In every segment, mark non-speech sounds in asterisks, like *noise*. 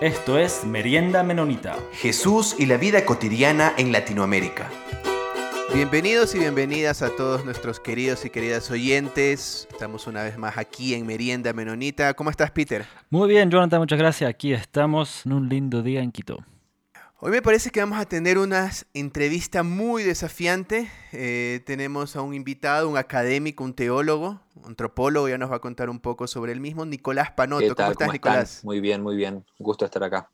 Esto es Merienda Menonita. Jesús y la vida cotidiana en Latinoamérica. Bienvenidos y bienvenidas a todos nuestros queridos y queridas oyentes. Estamos una vez más aquí en Merienda Menonita. ¿Cómo estás, Peter? Muy bien, Jonathan, muchas gracias. Aquí estamos en un lindo día en Quito. Hoy me parece que vamos a tener una entrevista muy desafiante. Eh, tenemos a un invitado, un académico, un teólogo, un antropólogo, ya nos va a contar un poco sobre el mismo, Nicolás Panoto. ¿Cómo estás, Nicolás? Muy bien, muy bien. Un gusto estar acá.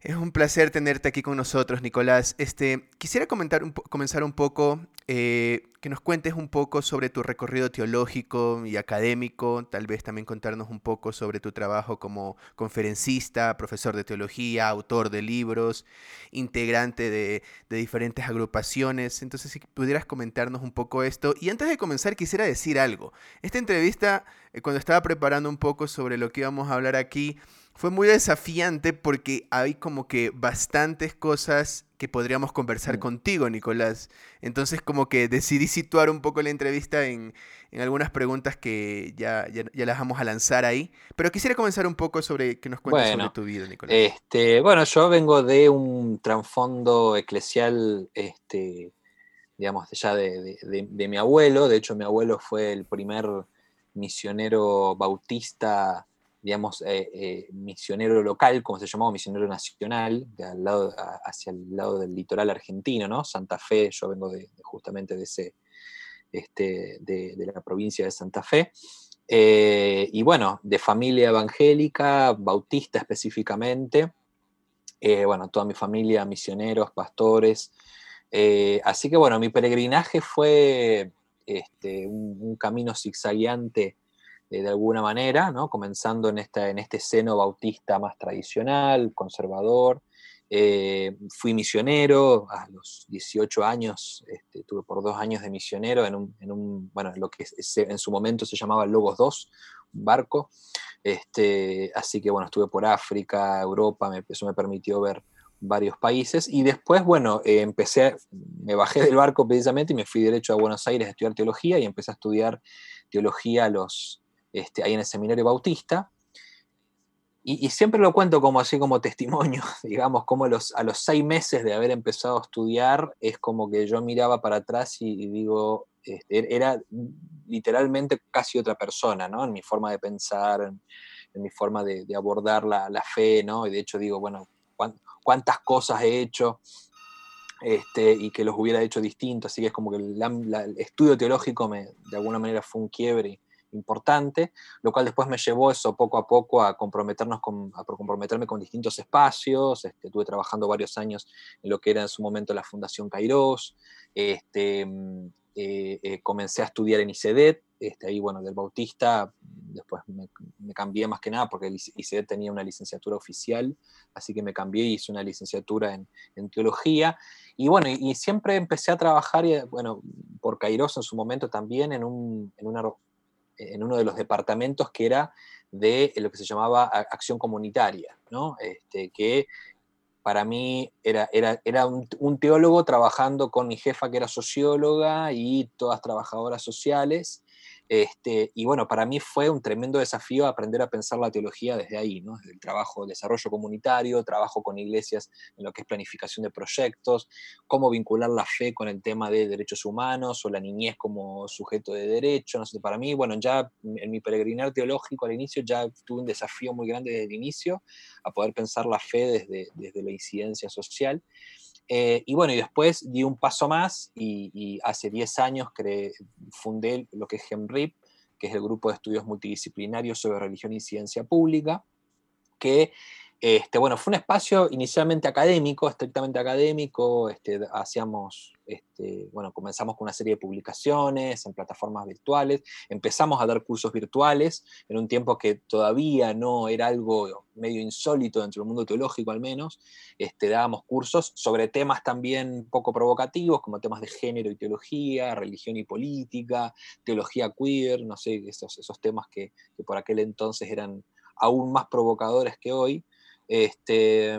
Es un placer tenerte aquí con nosotros, Nicolás. Este, quisiera comentar comenzar un poco, eh, que nos cuentes un poco sobre tu recorrido teológico y académico, tal vez también contarnos un poco sobre tu trabajo como conferencista, profesor de teología, autor de libros, integrante de, diferentes agrupaciones. Entonces, si pudieras comentarnos un poco esto. Y antes de comenzar, quisiera decir algo. Esta entrevista, eh, cuando estaba preparando un poco sobre lo que íbamos a hablar aquí, fue muy desafiante porque hay como que bastantes cosas que podríamos conversar mm. contigo, Nicolás. Entonces como que decidí situar un poco la entrevista en, algunas preguntas que ya, ya, las vamos a lanzar ahí. Pero quisiera comenzar un poco sobre que nos cuentes sobre tu vida, Nicolás. Este, bueno, yo vengo de un trasfondo eclesial, este, digamos, ya de, de mi abuelo. De hecho, mi abuelo fue el primer misionero bautista digamos, eh, eh, misionero local, como se llamaba, misionero nacional, de al lado, hacia el lado del litoral argentino, ¿no? Santa Fe, yo vengo de, justamente de, ese, este, de, la provincia de Santa Fe. Eh, y bueno, de familia evangélica, bautista específicamente. bueno, toda mi familia, misioneros, pastores. así que bueno, mi peregrinaje fue este, un, un camino zigzagueante de alguna manera, ¿no? comenzando en, esta, en este seno bautista más tradicional, conservador. Eh, fui misionero a los 18 años, este, tuve por dos años de misionero en, un, en un, bueno, lo que en su momento se llamaba Logos 2, un barco. Este, así que bueno, estuve por África, Europa, me, eso me permitió ver varios países. Y después, bueno, eh, empecé, me bajé del barco precisamente y me fui derecho a Buenos Aires a estudiar teología y empecé a estudiar teología a los este, ahí en el seminario bautista. Y, siempre lo cuento como así como testimonio, *laughs* digamos, como los, a los seis meses de haber empezado a estudiar, es como que yo miraba para atrás y, digo, este, era literalmente casi otra persona, ¿no? En mi forma de pensar, en, mi forma de, abordar la, fe, ¿no? Y de hecho digo, bueno, cuántas cosas he hecho este, y que los hubiera hecho distintos, así que es como que el, estudio teológico me, de alguna manera fue un quiebre importante, lo cual después me llevó eso poco a poco a comprometernos con, a comprometerme con distintos espacios. Este, estuve trabajando varios años en lo que era en su momento la Fundación Kairos. Este, mm, eh, eh, comencé a estudiar en ICEDET, este, ahí bueno, del Bautista, después me, cambié más que nada porque ICEDET tenía una licenciatura oficial, así que me cambié y hice una licenciatura en, teología. Y bueno, y, siempre empecé a trabajar, bueno, por Kairos en su momento también en, un, en una en uno de los departamentos que era de lo que se llamaba acción comunitaria, ¿no? Este, que para mí era, era, era un, un, teólogo trabajando con mi jefa que era socióloga y todas trabajadoras sociales, este, y bueno, para mí fue un tremendo desafío aprender a pensar la teología desde ahí, ¿no? el trabajo, desarrollo comunitario, trabajo con iglesias en lo que es planificación de proyectos, cómo vincular la fe con el tema de derechos humanos o la niñez como sujeto de derecho. No sé, para mí, bueno, ya en mi peregrinar teológico al inicio ya tuve un desafío muy grande desde el inicio a poder pensar la fe desde, desde la incidencia social. Eh, y bueno, y después di un paso más y, hace 10 años fundé lo que es GEMRIP, que es el grupo de estudios multidisciplinarios sobre religión y ciencia pública, que este, bueno, fue un espacio inicialmente académico, estrictamente académico, este, hacíamos, este, bueno, comenzamos con una serie de publicaciones en plataformas virtuales, empezamos a dar cursos virtuales en un tiempo que todavía no era algo medio insólito dentro del mundo teológico al menos, dábamos cursos sobre temas también poco provocativos, como temas de género y teología, religión y política, teología queer, no sé, esos, esos temas que, que por aquel entonces eran aún más provocadores que hoy. Este,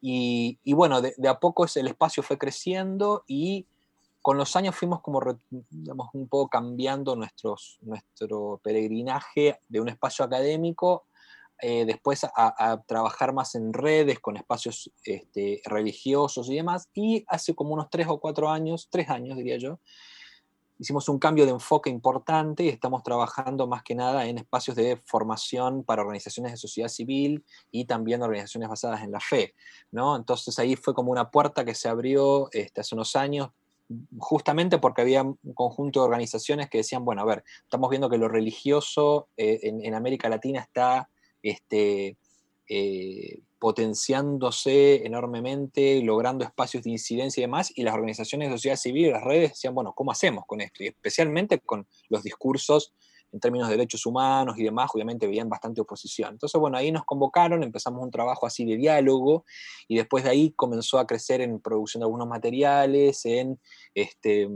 y, bueno, de, a poco el espacio fue creciendo y con los años fuimos como, digamos, un poco cambiando nuestros, nuestro peregrinaje de un espacio académico eh, después a, trabajar más en redes, con espacios este, religiosos y demás. Y hace como unos tres o cuatro años, tres años diría yo, hicimos un cambio de enfoque importante y estamos trabajando más que nada en espacios de formación para organizaciones de sociedad civil y también organizaciones basadas en la fe. ¿no? Entonces ahí fue como una puerta que se abrió este, hace unos años justamente porque había un conjunto de organizaciones que decían, bueno, a ver, estamos viendo que lo religioso eh, en, América Latina está este, eh, potenciándose enormemente, logrando espacios de incidencia y demás, y las organizaciones de sociedad civil y las redes decían, bueno, ¿cómo hacemos con esto? Y especialmente con los discursos en términos de derechos humanos y demás, obviamente veían bastante oposición. Entonces, bueno, ahí nos convocaron, empezamos un trabajo así de diálogo y después de ahí comenzó a crecer en producción de algunos materiales, en este,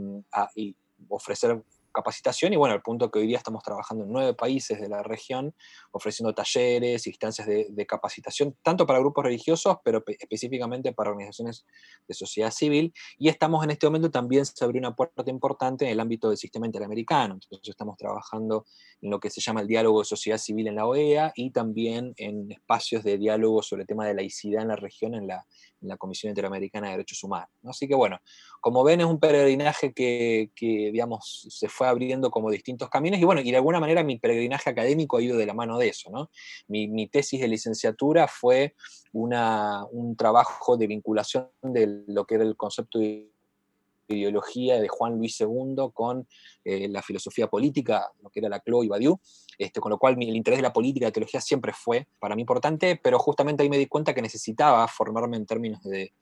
y ofrecer capacitación y bueno, al punto que hoy día estamos trabajando en nueve países de la región, ofreciendo talleres, instancias de, capacitación, tanto para grupos religiosos, pero específicamente para organizaciones de sociedad civil. Y estamos en este momento también se abrió una puerta importante en el ámbito del sistema interamericano. Entonces estamos trabajando en lo que se llama el diálogo de sociedad civil en la OEA y también en espacios de diálogo sobre el tema de laicidad en la región en la, en la Comisión Interamericana de Derechos Humanos. Así que bueno, como ven es un peregrinaje que, que, digamos, se fue abriendo como distintos caminos y bueno, y de alguna manera mi peregrinaje académico ha ido de la mano de eso. ¿no? Mi, mi tesis de licenciatura fue una, un trabajo de vinculación de lo que era el concepto de ideología de Juan Luis II con eh, la filosofía política, lo que era la Clo y Badiou, este, con lo cual el interés de la política y la teología siempre fue para mí importante, pero justamente ahí me di cuenta que necesitaba formarme en términos de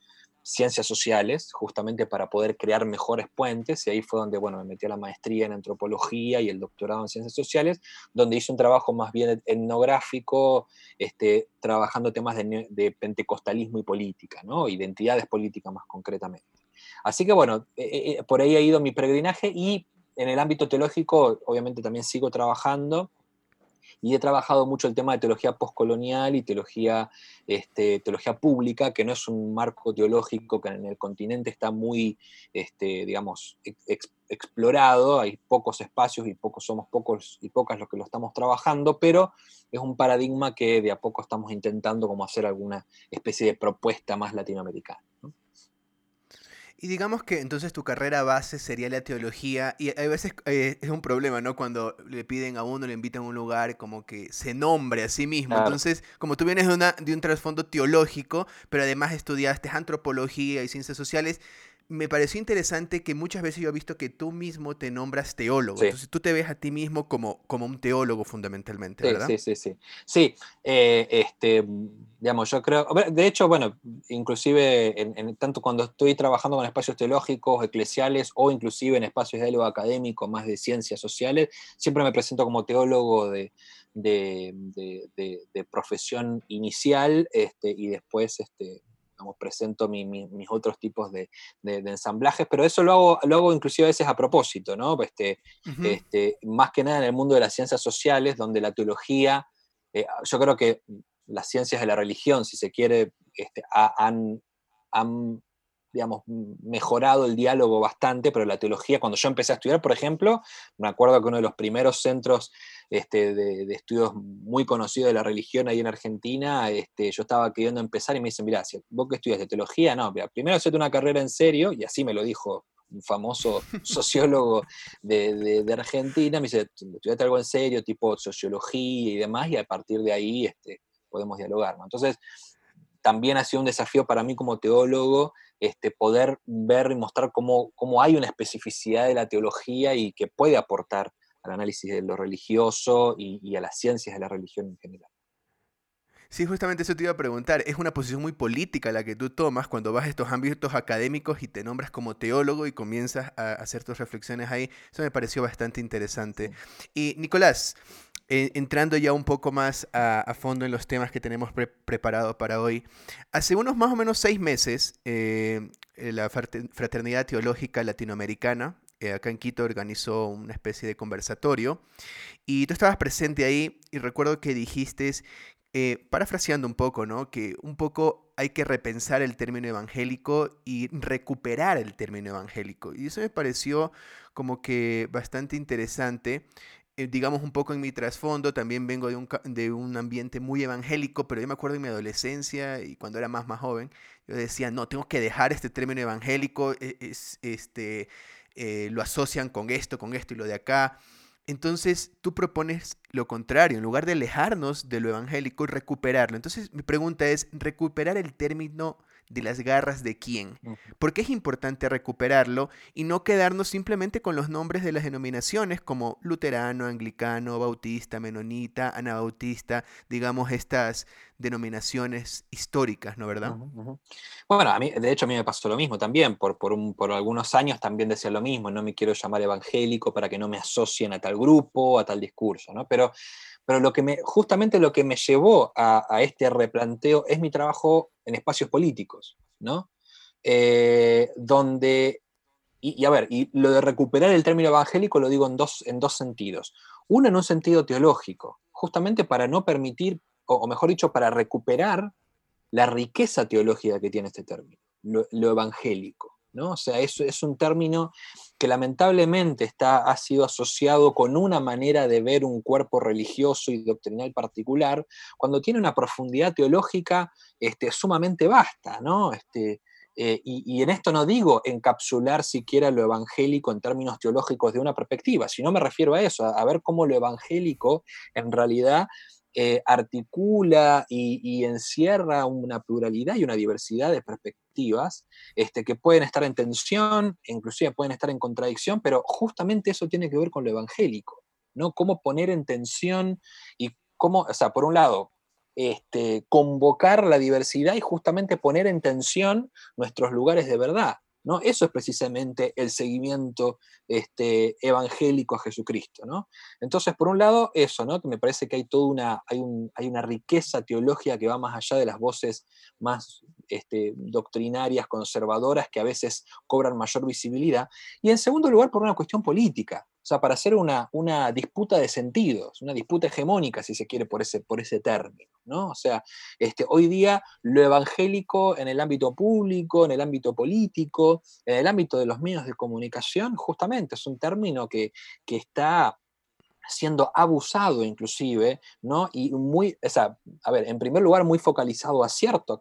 ciencias sociales, justamente para poder crear mejores puentes, y ahí fue donde, bueno, me metí a la maestría en antropología y el doctorado en ciencias sociales, donde hice un trabajo más bien etnográfico, este, trabajando temas de, de pentecostalismo y política, ¿no? identidades políticas más concretamente. Así que bueno, eh, eh, eh, por ahí ha ido mi peregrinaje y en el ámbito teológico obviamente también sigo trabajando y he trabajado mucho el tema de teología postcolonial y teología, este, teología pública, que no es un marco teológico que en el continente está muy, este, digamos, explorado, hay pocos espacios y pocos, somos pocos y pocas los que lo estamos trabajando, pero es un paradigma que de a poco estamos intentando como hacer alguna especie de propuesta más latinoamericana. Y digamos que entonces tu carrera base sería la teología, y a veces eh, es un problema, ¿no? Cuando le piden a uno, le invitan a un lugar, como que se nombre a sí mismo. Entonces, como tú vienes de, una, de un trasfondo teológico, pero además estudiaste antropología y ciencias sociales, me pareció interesante que muchas veces yo he visto que tú mismo te nombras teólogo. Entonces tú te ves a ti mismo como, como un teólogo fundamentalmente, sí, ¿verdad? Sí, sí, sí. Sí, eh, este, digamos, yo creo, de hecho, bueno, inclusive en, tanto cuando estoy trabajando con espacios teológicos, eclesiales o inclusive en espacios de diálogo académico, más de ciencias sociales, siempre me presento como teólogo de, de, de profesión inicial este, y después este, presento mis otros tipos de, ensamblajes, pero eso lo hago, lo hago inclusive a veces a propósito, ¿no? Este, este, más que nada en el mundo de las ciencias sociales, donde la teología, eh, yo creo que las ciencias de la religión, si se quiere, este, han, han digamos, mejorado el diálogo bastante, pero la teología, cuando yo empecé a estudiar, por ejemplo, me acuerdo que uno de los primeros centros este, de, estudios muy conocidos de la religión ahí en Argentina, este, yo estaba queriendo empezar y me dicen, mira, vos que estudias de teología, no, mira, primero hacete una carrera en serio, y así me lo dijo un famoso *laughs* sociólogo de, Argentina, me dice, estudiate algo en serio, tipo sociología y demás, y a partir de ahí este, podemos dialogar. Entonces, también ha sido un desafío para mí como teólogo este, poder ver y mostrar cómo, cómo hay una especificidad de la teología y que puede aportar al análisis de lo religioso y, a las ciencias de la religión en general. Sí, justamente eso te iba a preguntar. Es una posición muy política la que tú tomas cuando vas a estos ámbitos académicos y te nombras como teólogo y comienzas a hacer tus reflexiones ahí. Eso me pareció bastante interesante. Y Nicolás, eh, entrando ya un poco más a, fondo en los temas que tenemos preparados para hoy, hace unos más o menos seis meses, eh, la Fraternidad Teológica Latinoamericana, eh, acá en Quito organizó una especie de conversatorio y tú estabas presente ahí y recuerdo que dijiste, eh, parafraseando un poco, ¿no? Que un poco hay que repensar el término evangélico y recuperar el término evangélico. Y eso me pareció como que bastante interesante eh, digamos un poco en mi trasfondo, también vengo de un, de un ambiente muy evangélico, pero yo me acuerdo en mi adolescencia y cuando era más, más joven, yo decía, no, tengo que dejar este término evangélico, e, es, este, eh, lo asocian con esto, con esto y lo de acá. Entonces tú propones lo contrario, en lugar de alejarnos de lo evangélico, recuperarlo. Entonces mi pregunta es, ¿recuperar el término de las garras de quién. Porque es importante recuperarlo y no quedarnos simplemente con los nombres de las denominaciones como luterano, anglicano, bautista, menonita, anabautista, digamos estas denominaciones históricas, ¿no verdad? Bueno, a mí, de hecho a mí me pasó lo mismo también, por, por, por algunos años también decía lo mismo, no me quiero llamar evangélico para que no me asocien a tal grupo, a tal discurso, ¿no? Pero pero lo que me, justamente lo que me llevó a, este replanteo es mi trabajo en espacios políticos, ¿no? Eh, donde, y, a ver, y lo de recuperar el término evangélico lo digo en dos, en dos sentidos. Uno en un sentido teológico, justamente para no permitir, o, mejor dicho, para recuperar la riqueza teológica que tiene este término, lo evangélico. ¿No? O sea, es, es un término que lamentablemente está, ha sido asociado con una manera de ver un cuerpo religioso y doctrinal particular, cuando tiene una profundidad teológica este, sumamente vasta, ¿no? Este, eh, y, en esto no digo encapsular siquiera lo evangélico en términos teológicos de una perspectiva, sino me refiero a eso, a ver cómo lo evangélico en realidad eh, articula y, encierra una pluralidad y una diversidad de perspectivas este, que pueden estar en tensión, inclusive pueden estar en contradicción, pero justamente eso tiene que ver con lo evangélico, ¿no? Cómo poner en tensión y cómo, o sea, por un lado, este, convocar la diversidad y justamente poner en tensión nuestros lugares de verdad. ¿No? Eso es precisamente el seguimiento este, evangélico a Jesucristo. ¿no? Entonces, por un lado, eso, ¿no? que me parece que hay toda una, hay, hay una riqueza teológica que va más allá de las voces más este, doctrinarias, conservadoras, que a veces cobran mayor visibilidad. Y en segundo lugar, por una cuestión política. Sea, para hacer una, una disputa de sentidos, una disputa hegemónica, si se quiere, por ese, por ese término. ¿no? O sea, este, hoy día lo evangélico en el ámbito público, en el ámbito político, en el ámbito de los medios de comunicación, justamente es un término que, que está siendo abusado inclusive, ¿no? Y muy, o sea, a ver, en primer lugar muy focalizado a cierto,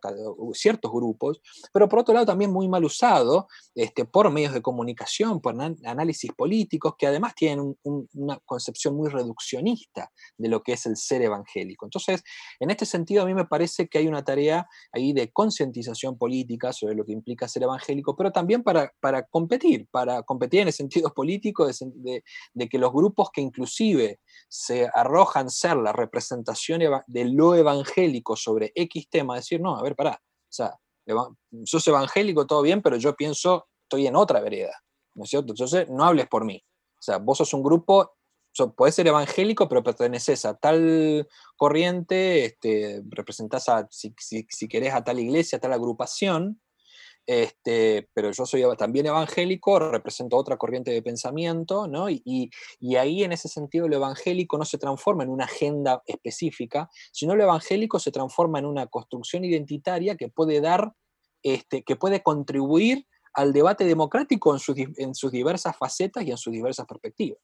ciertos grupos, pero por otro lado también muy mal usado este, por medios de comunicación, por análisis políticos, que además tienen una concepción muy reduccionista de lo que es el ser evangélico. Entonces, en este sentido a mí me parece que hay una tarea ahí de concientización política sobre lo que implica ser evangélico, pero también para, para competir, para competir en el sentido político de, de que los grupos que inclusive se arrojan ser la representación de lo evangélico sobre X tema, decir, no, a ver, pará, o sea, sos evangélico, todo bien, pero yo pienso, estoy en otra vereda, ¿no es cierto? Entonces, no hables por mí. O sea, vos sos un grupo, puedes ser evangélico, pero perteneces a tal corriente, este, representás a, si, si querés, a tal iglesia, a tal agrupación, este, pero yo soy también evangélico, represento otra corriente de pensamiento, ¿no? Y, ahí en ese sentido lo evangélico no se transforma en una agenda específica, sino lo evangélico se transforma en una construcción identitaria que puede dar, este, que puede contribuir al debate democrático en sus, diversas facetas y en sus diversas perspectivas.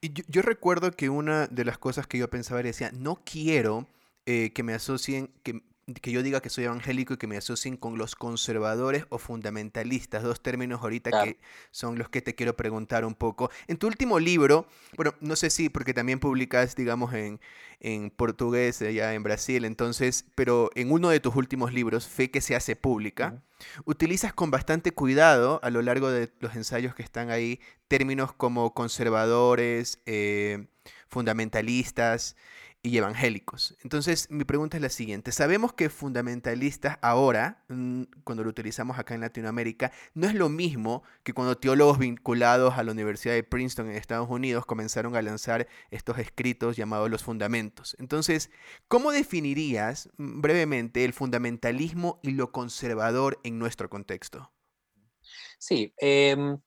Y yo, recuerdo que una de las cosas que yo pensaba era, decía, no quiero eh, que me asocien, que, que yo diga que soy evangélico y que me asocien con los conservadores o fundamentalistas, dos términos ahorita que son los que te quiero preguntar un poco. En tu último libro, bueno, no sé si, porque también publicas, digamos, en, en portugués allá en Brasil, entonces, pero en uno de tus últimos libros, Fe que se hace pública, utilizas con bastante cuidado a lo largo de los ensayos que están ahí términos como conservadores, eh, fundamentalistas, y evangélicos. Entonces, mi pregunta es la siguiente. Sabemos que fundamentalistas ahora, mm, cuando lo utilizamos acá en Latinoamérica, no es lo mismo que cuando teólogos vinculados a la Universidad de Princeton en Estados Unidos comenzaron a lanzar estos escritos llamados los fundamentos. Entonces, ¿cómo definirías mm, brevemente el fundamentalismo y lo conservador en nuestro contexto? Sí. Em,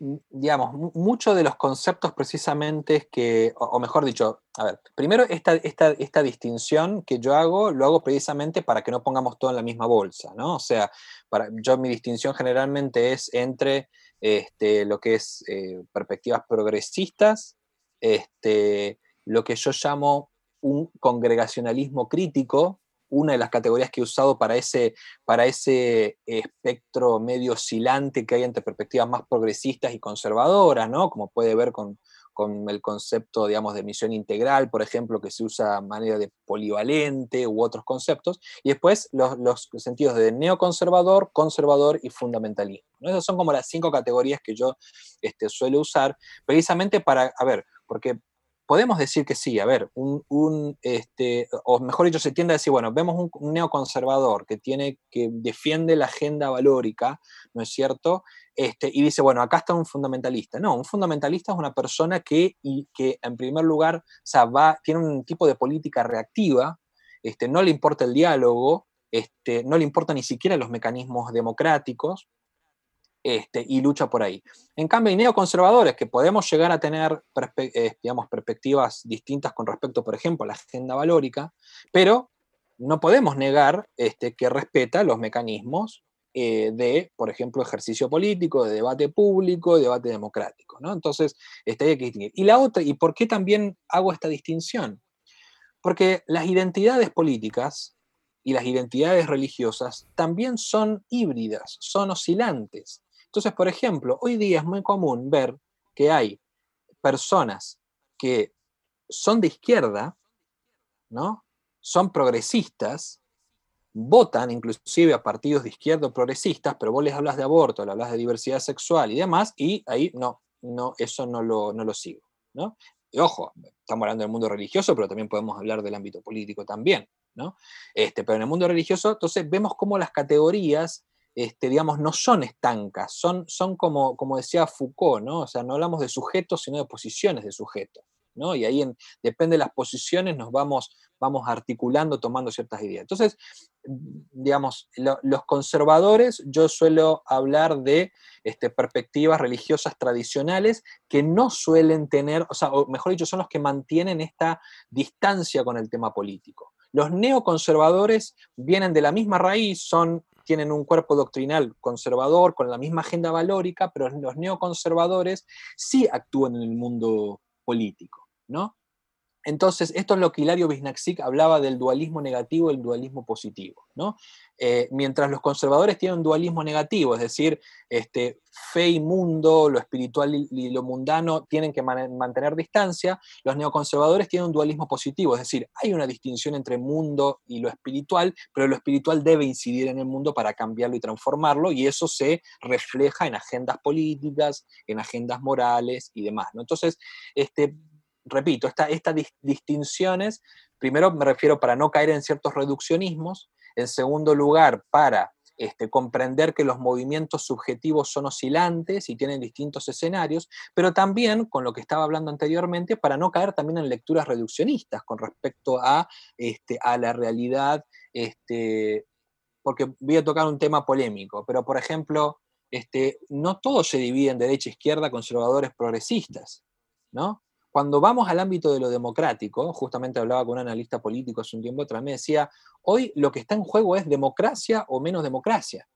digamos, muchos de los conceptos precisamente que, o, mejor dicho, a ver, primero esta, esta, esta, distinción que yo hago, lo hago precisamente para que no pongamos todo en la misma bolsa, ¿no? O sea, para, yo mi distinción generalmente es entre este, lo que es eh, perspectivas progresistas, este, lo que yo llamo un congregacionalismo crítico, una de las categorías que he usado para ese, para ese espectro medio oscilante que hay entre perspectivas más progresistas y conservadoras, ¿no? Como puede ver con, el concepto, digamos, de misión integral, por ejemplo, que se usa de manera de polivalente u otros conceptos, y después los, sentidos de neoconservador, conservador y fundamentalismo. Esas son como las cinco categorías que yo este, suelo usar, precisamente para, a ver, porque podemos decir que sí, a ver, un, este, o mejor dicho, se tiende a decir, bueno, vemos un, neoconservador que tiene, que defiende la agenda valórica, ¿no es cierto? Este, y dice, bueno, acá está un fundamentalista. No, un fundamentalista es una persona que, y, que en primer lugar, tiene un tipo de política reactiva, este, no le importa el diálogo, este, no le importa ni siquiera los mecanismos democráticos, este, y lucha por ahí. En cambio, hay neoconservadores que podemos llegar a tener eh, digamos, perspectivas distintas con respecto, por ejemplo, a la agenda valórica, pero no podemos negar este, que respeta los mecanismos eh, de, por ejemplo, ejercicio político, de debate público, de debate democrático. Entonces, este, hay que distinguir. Y la otra, ¿y por qué también hago esta distinción? Porque las identidades políticas y las identidades religiosas también son híbridas, son oscilantes. Entonces, por ejemplo, hoy día es muy común ver que hay personas que son de izquierda, ¿no? Son progresistas, votan inclusive a partidos de izquierda o progresistas, pero vos les hablas de aborto, le hablas de diversidad sexual y demás, y ahí no, no, eso no lo, no lo sigo, ¿no? Y ojo, estamos hablando del mundo religioso, pero también podemos hablar del ámbito político también, ¿no? Este, pero en el mundo religioso, entonces vemos cómo las categorías este, digamos, no son estancas, son, son como, como decía Foucault, ¿no? O sea, no hablamos de sujetos, sino de posiciones de sujetos. ¿no? Y ahí depende de las posiciones, nos vamos, vamos articulando, tomando ciertas ideas. Entonces, digamos, los conservadores, yo suelo hablar de este, perspectivas religiosas tradicionales que no suelen tener, o sea, o mejor dicho, son los que mantienen esta distancia con el tema político. Los neoconservadores vienen de la misma raíz, son tienen un cuerpo doctrinal conservador, con la misma agenda valórica, pero los neoconservadores sí actúan en el mundo político, ¿no? Entonces, esto es lo que Hilario Bisnaxik hablaba del dualismo negativo y el dualismo positivo. ¿no? Eh, mientras los conservadores tienen un dualismo negativo, es decir, este, fe y mundo, lo espiritual y lo mundano tienen que mantener distancia, los neoconservadores tienen un dualismo positivo, es decir, hay una distinción entre mundo y lo espiritual, pero lo espiritual debe incidir en el mundo para cambiarlo y transformarlo, y eso se refleja en agendas políticas, en agendas morales y demás. ¿no? Entonces, este, repito, estas distinciones, primero me refiero para no caer en ciertos reduccionismos, en segundo lugar, para este, comprender que los movimientos subjetivos son oscilantes y tienen distintos escenarios, pero también, con lo que estaba hablando anteriormente, para no caer también en lecturas reduccionistas con respecto a, este, a la realidad, este, porque voy a tocar un tema polémico, pero por ejemplo, este, no todo se divide en derecha, izquierda, conservadores, progresistas, ¿no? Cuando vamos al ámbito de lo democrático, justamente hablaba con un analista político hace un tiempo atrás, me decía, hoy lo que está en juego es democracia o menos democracia.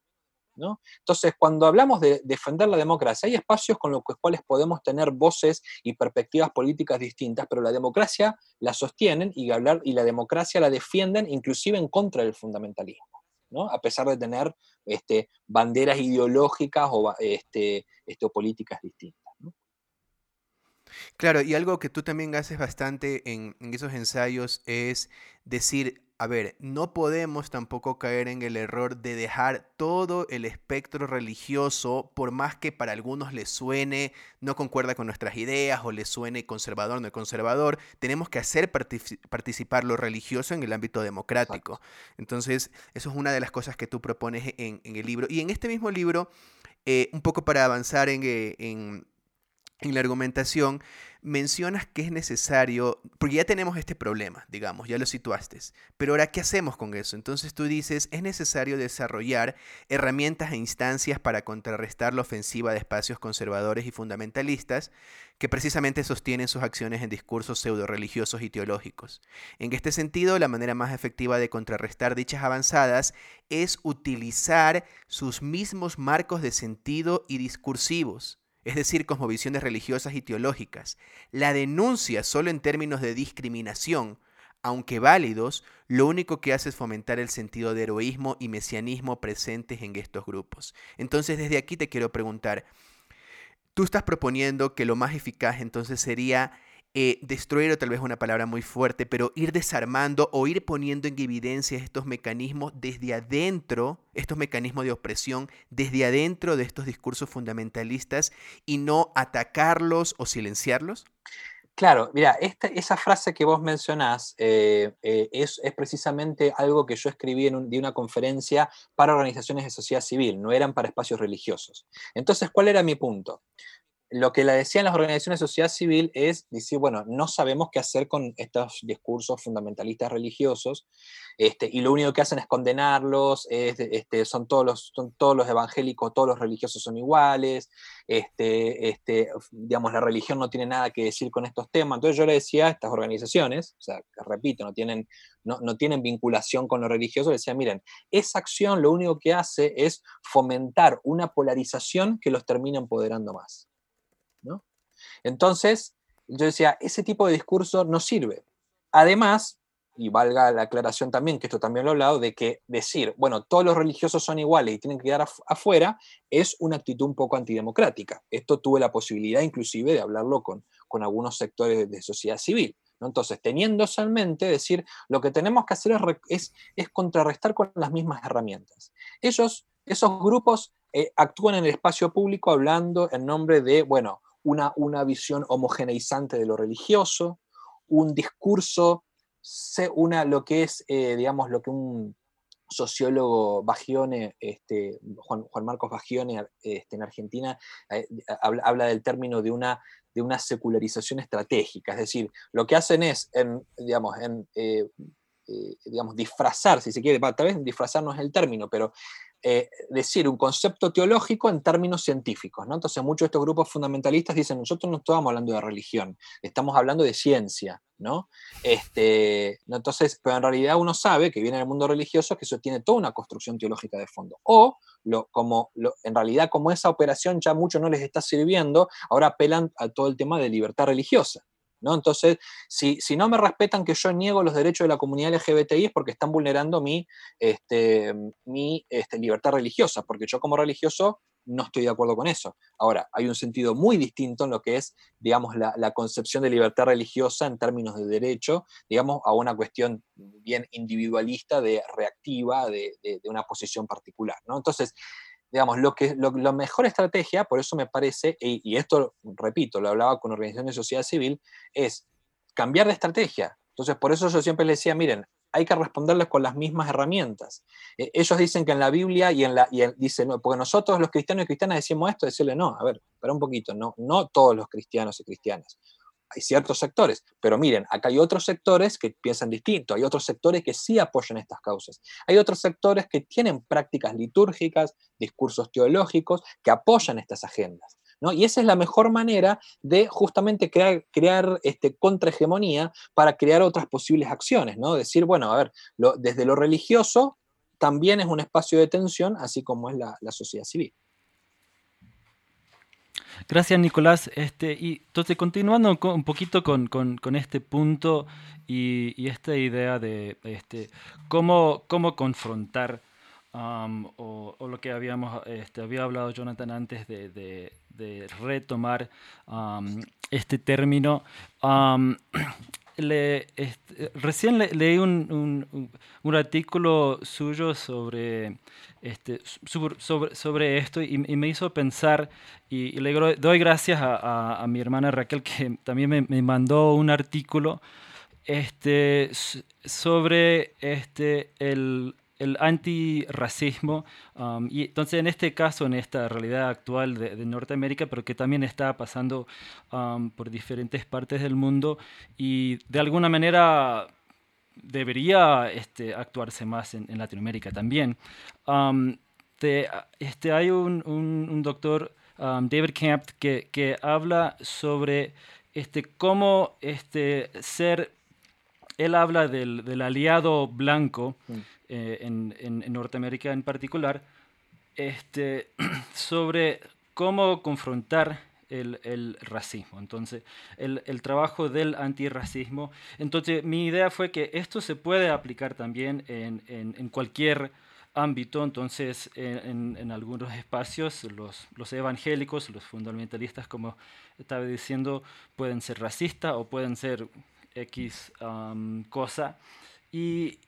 ¿no? Entonces, cuando hablamos de defender la democracia, hay espacios con los cuales podemos tener voces y perspectivas políticas distintas, pero la democracia la sostienen y, la democracia la defienden inclusive en contra del fundamentalismo. ¿no? a pesar de tener este, banderas ideológicas o, este, este, o políticas distintas. Claro, y algo que tú también haces bastante en, esos ensayos es decir, a ver, no podemos tampoco caer en el error de dejar todo el espectro religioso, por más que para algunos les suene, no concuerda con nuestras ideas o les suene conservador, no conservador, tenemos que hacer participar lo religioso en el ámbito democrático. Entonces, eso es una de las cosas que tú propones en, el libro. Y en este mismo libro, eh, un poco para avanzar en, eh, en la argumentación mencionas que es necesario, porque ya tenemos este problema, digamos, ya lo situaste, pero ahora, ¿qué hacemos con eso? Entonces tú dices, es necesario desarrollar herramientas e instancias para contrarrestar la ofensiva de espacios conservadores y fundamentalistas que precisamente sostienen sus acciones en discursos pseudo-religiosos y teológicos. En este sentido, la manera más efectiva de contrarrestar dichas avanzadas es utilizar sus mismos marcos de sentido y discursivos es decir, cosmovisiones religiosas y teológicas. La denuncia solo en términos de discriminación, aunque válidos, lo único que hace es fomentar el sentido de heroísmo y mesianismo presentes en estos grupos. Entonces, desde aquí te quiero preguntar, tú estás proponiendo que lo más eficaz entonces sería eh, destruir tal vez una palabra muy fuerte, pero ir desarmando o ir poniendo en evidencia estos mecanismos desde adentro, estos mecanismos de opresión desde adentro de estos discursos fundamentalistas y no atacarlos o silenciarlos? Claro, mira, esa frase que vos mencionás eh, eh, es, precisamente algo que yo escribí en una conferencia para organizaciones de sociedad civil, no eran para espacios religiosos. Entonces, ¿cuál era mi punto? Lo que le decían las organizaciones de sociedad civil es decir, bueno, no sabemos qué hacer con estos discursos fundamentalistas religiosos, este, y lo único que hacen es condenarlos, este, son, todos los, todos los evangélicos, todos los religiosos son iguales, este, este, digamos, la religión no tiene nada que decir con estos temas. Entonces yo le decía a estas organizaciones, o sea, repito, no tienen, no, no tienen vinculación con lo religioso, le decía, miren, esa acción lo único que hace es fomentar una polarización que los termina empoderando más. Entonces, yo decía, ese tipo de discurso no sirve. Además, y valga la aclaración también, que esto también lo he hablado, de que decir, bueno, todos los religiosos son iguales y tienen que quedar afuera, es una actitud un poco antidemocrática. Esto tuve la posibilidad inclusive de hablarlo con, con algunos sectores de sociedad civil. Entonces, teniendo eso en mente, decir, lo que tenemos que hacer es, es, contrarrestar con las mismas herramientas. Ellos, esos grupos eh, actúan en el espacio público hablando en nombre de, bueno, una, visión homogeneizante de lo religioso, un discurso, una, lo que es, eh, digamos, lo que un sociólogo Bagione, este, Juan, Marcos Bagione este, en Argentina, eh, habla, del término de una, de una secularización estratégica, es decir, lo que hacen es, en, digamos, en, eh, digamos, disfrazar, si se quiere, tal vez disfrazar no es el término, pero eh, decir un concepto teológico en términos científicos. ¿no? Entonces muchos de estos grupos fundamentalistas dicen, nosotros no estamos hablando de religión, estamos hablando de ciencia. ¿no? Este, entonces, pero en realidad uno sabe que viene del mundo religioso que eso tiene toda una construcción teológica de fondo. O, lo, como en realidad como esa operación ya mucho no les está sirviendo, ahora apelan a todo el tema de libertad religiosa. Entonces, si, no me respetan que yo niego los derechos de la comunidad LGBTI es porque están vulnerando mi, este, mi este, libertad religiosa, porque yo como religioso no estoy de acuerdo con eso. Ahora, hay un sentido muy distinto en lo que es, digamos, la, concepción de libertad religiosa en términos de derecho, digamos, a una cuestión bien individualista, de reactiva, de, de una posición particular, ¿no? Entonces, digamos, lo que, lo, la mejor estrategia, por eso me parece, y, esto, repito, lo hablaba con organizaciones de sociedad civil, es cambiar de estrategia. Entonces, por eso yo siempre les decía, miren, hay que responderles con las mismas herramientas. Eh, ellos dicen que en la Biblia y en la, y dicen, no, porque nosotros los cristianos y cristianas decimos esto, decirle, no, a ver, espera un poquito, no, no todos los cristianos y cristianas hay ciertos sectores, pero miren, acá hay otros sectores que piensan distinto, hay otros sectores que sí apoyan estas causas, hay otros sectores que tienen prácticas litúrgicas, discursos teológicos, que apoyan estas agendas. ¿no? Y esa es la mejor manera de justamente crear, crear este, contrahegemonía para crear otras posibles acciones, ¿no? Decir, bueno, a ver, desde lo religioso también es un espacio de tensión, así como es la sociedad civil. Gracias, Nicolás. Este, y entonces, continuando un poquito con, este punto y, esta idea de este, cómo, cómo confrontar, um, o, lo que habíamos este, había hablado Jonathan antes de, retomar um, este término. Um, recién leí un, artículo suyo sobre, este, sobre, sobre esto y, me hizo pensar, y, le doy gracias a, mi hermana Raquel que también me, mandó un artículo este, sobre este, el, el antirracismo. Um, y entonces, en este caso, en esta realidad actual de, Norteamérica, pero que también está pasando um, por diferentes partes del mundo y de alguna manera debería este, actuarse más en, Latinoamérica también. Um, este, hay un, doctor, David Camp, que, que, habla sobre este, cómo este, ser, él habla del, del aliado blanco. Mm. Eh, en, Norteamérica en particular, este, *clears throat* sobre cómo confrontar el, racismo. Entonces, el, trabajo del antirracismo. Entonces, mi idea fue que esto se puede aplicar también en, cualquier ámbito. Entonces, en, algunos espacios, los, los, evangélicos, los fundamentalistas, como estaba diciendo, pueden ser racistas o pueden ser X cosa. Y,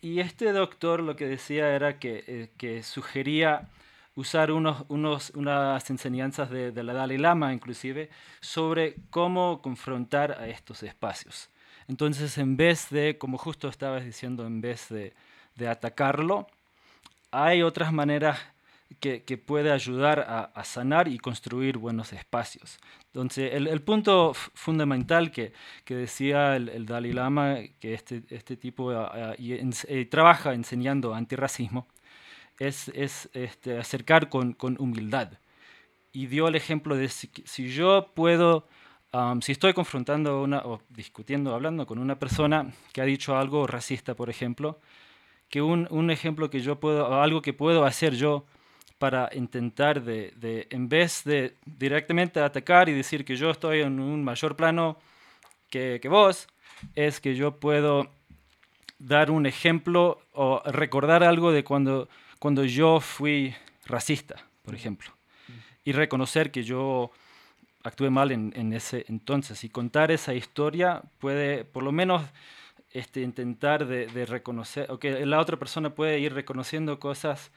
y este doctor lo que decía era que, eh, sugería usar unos, unas enseñanzas de, la Dalai Lama inclusive sobre cómo confrontar a estos espacios. Entonces, en vez de, como justo estabas diciendo, en vez de, de atacarlo, hay otras maneras que, puede ayudar a, sanar y construir buenos espacios. Entonces, el, punto fundamental que, decía el, Dalai Lama, que este, este tipo eh, trabaja enseñando antirracismo, es, es este, acercar con, humildad. Y dio el ejemplo de si, yo puedo, si estoy confrontando una, o discutiendo, hablando con una persona que ha dicho algo racista, por ejemplo, que un, un ejemplo que yo puedo, algo que puedo hacer yo para intentar de, en vez de directamente atacar y decir que yo estoy en un mayor plano que, vos, es que yo puedo dar un ejemplo o recordar algo de cuando, cuando yo fui racista, por ejemplo, y reconocer que yo actué mal en, ese entonces. Y contar esa historia puede por lo menos este, intentar de, de reconocer, o que la otra persona puede ir reconociendo cosas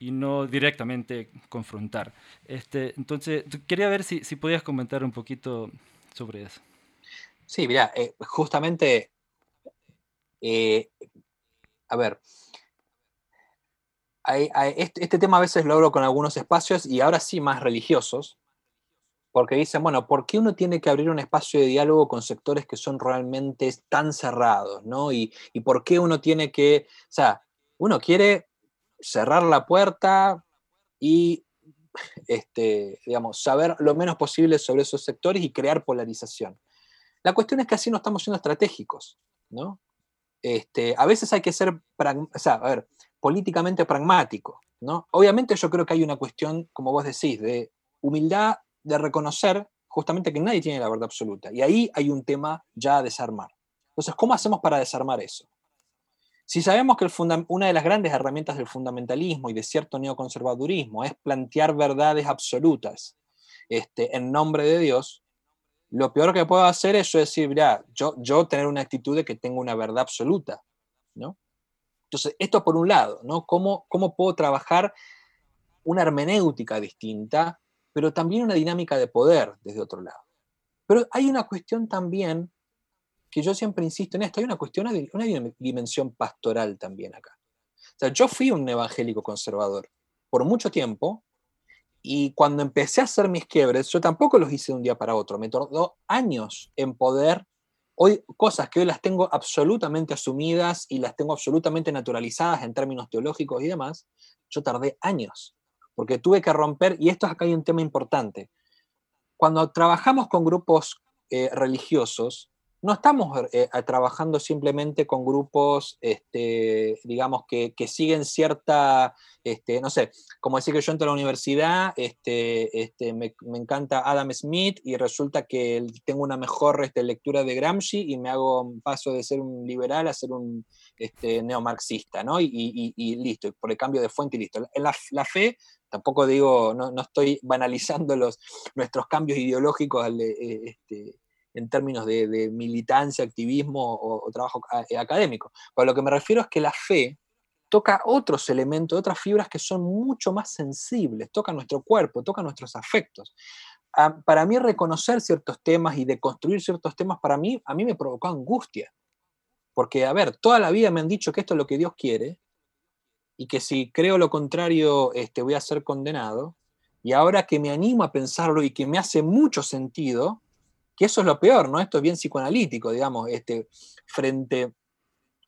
y no directamente confrontar. Este, entonces, quería ver si, si podías comentar un poquito sobre eso. Sí, mira, eh, justamente, eh, a ver, este, este, tema a veces lo hablo con algunos espacios y ahora sí más religiosos, porque dicen, bueno, ¿por qué uno tiene que abrir un espacio de diálogo con sectores que son realmente tan cerrados, ¿no? Y, y por qué uno tiene que, o sea, uno quiere cerrar la puerta y este, digamos, saber lo menos posible sobre esos sectores y crear polarización. La cuestión es que así no estamos siendo estratégicos, ¿no? Este, a veces hay que ser, políticamente pragmático, ¿no? Obviamente yo creo que hay una cuestión, como vos decís, de humildad, de reconocer justamente que nadie tiene la verdad absoluta. Y ahí hay un tema ya a desarmar. Entonces, ¿cómo hacemos para desarmar eso? Si sabemos que una de las grandes herramientas del fundamentalismo y de cierto neoconservadurismo es plantear verdades absolutas este, en nombre de Dios, lo peor que puedo hacer es decir, mira, yo, yo tener una actitud de que tengo una verdad absoluta, ¿no? Entonces, esto por un lado, ¿no? ¿Cómo, cómo puedo trabajar una hermenéutica distinta, pero también una dinámica de poder desde otro lado? Pero hay una cuestión también que yo siempre insisto en esto, hay una cuestión, una dimensión pastoral también acá. O sea, yo fui un evangélico conservador por mucho tiempo y cuando empecé a hacer mis quiebres, yo tampoco los hice de un día para otro, me tardó años en poder, hoy cosas que hoy las tengo absolutamente asumidas y las tengo absolutamente naturalizadas en términos teológicos y demás, yo tardé años, porque tuve que romper, y esto acá hay un tema importante, cuando trabajamos con grupos eh, religiosos, no estamos eh, trabajando simplemente con grupos, este, digamos, que, siguen cierta, este, no sé, como decir que yo entro a la universidad, este, este, me, encanta Adam Smith y resulta que tengo una mejor lectura de Gramsci y me hago paso de ser un liberal a ser un neomarxista, ¿no? Y, listo, por el cambio de fuente y listo. La, la fe tampoco digo, no, no, estoy banalizando los, nuestros cambios ideológicos eh, en términos de, militancia, activismo o, trabajo eh, académico. Pero lo que me refiero es que la fe toca otros elementos, otras fibras que son mucho más sensibles, toca nuestro cuerpo, toca nuestros afectos. Ah, para mí reconocer ciertos temas y deconstruir ciertos temas, para mí, a mí me provocó angustia. Porque, a ver, toda la vida me han dicho que esto es lo que Dios quiere, y que si creo lo contrario este, voy a ser condenado, y ahora que me animo a pensarlo y que me hace mucho sentido, que eso es lo peor, ¿no? Esto es bien psicoanalítico, digamos, este, frente,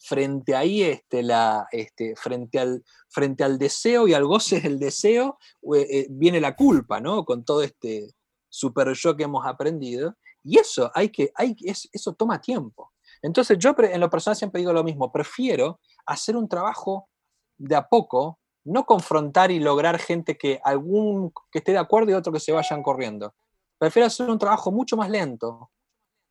frente ahí, este, la, este, frente, al, frente al deseo y al goce del deseo, eh, eh, viene la culpa, ¿no? Con todo este super yo que hemos aprendido. Y eso, hay que, hay, eso toma tiempo. Entonces yo en lo personal siempre digo lo mismo, prefiero hacer un trabajo de a poco, no confrontar y lograr gente que algún que esté de acuerdo y otro que se vayan corriendo. Prefiero hacer un trabajo mucho más lento,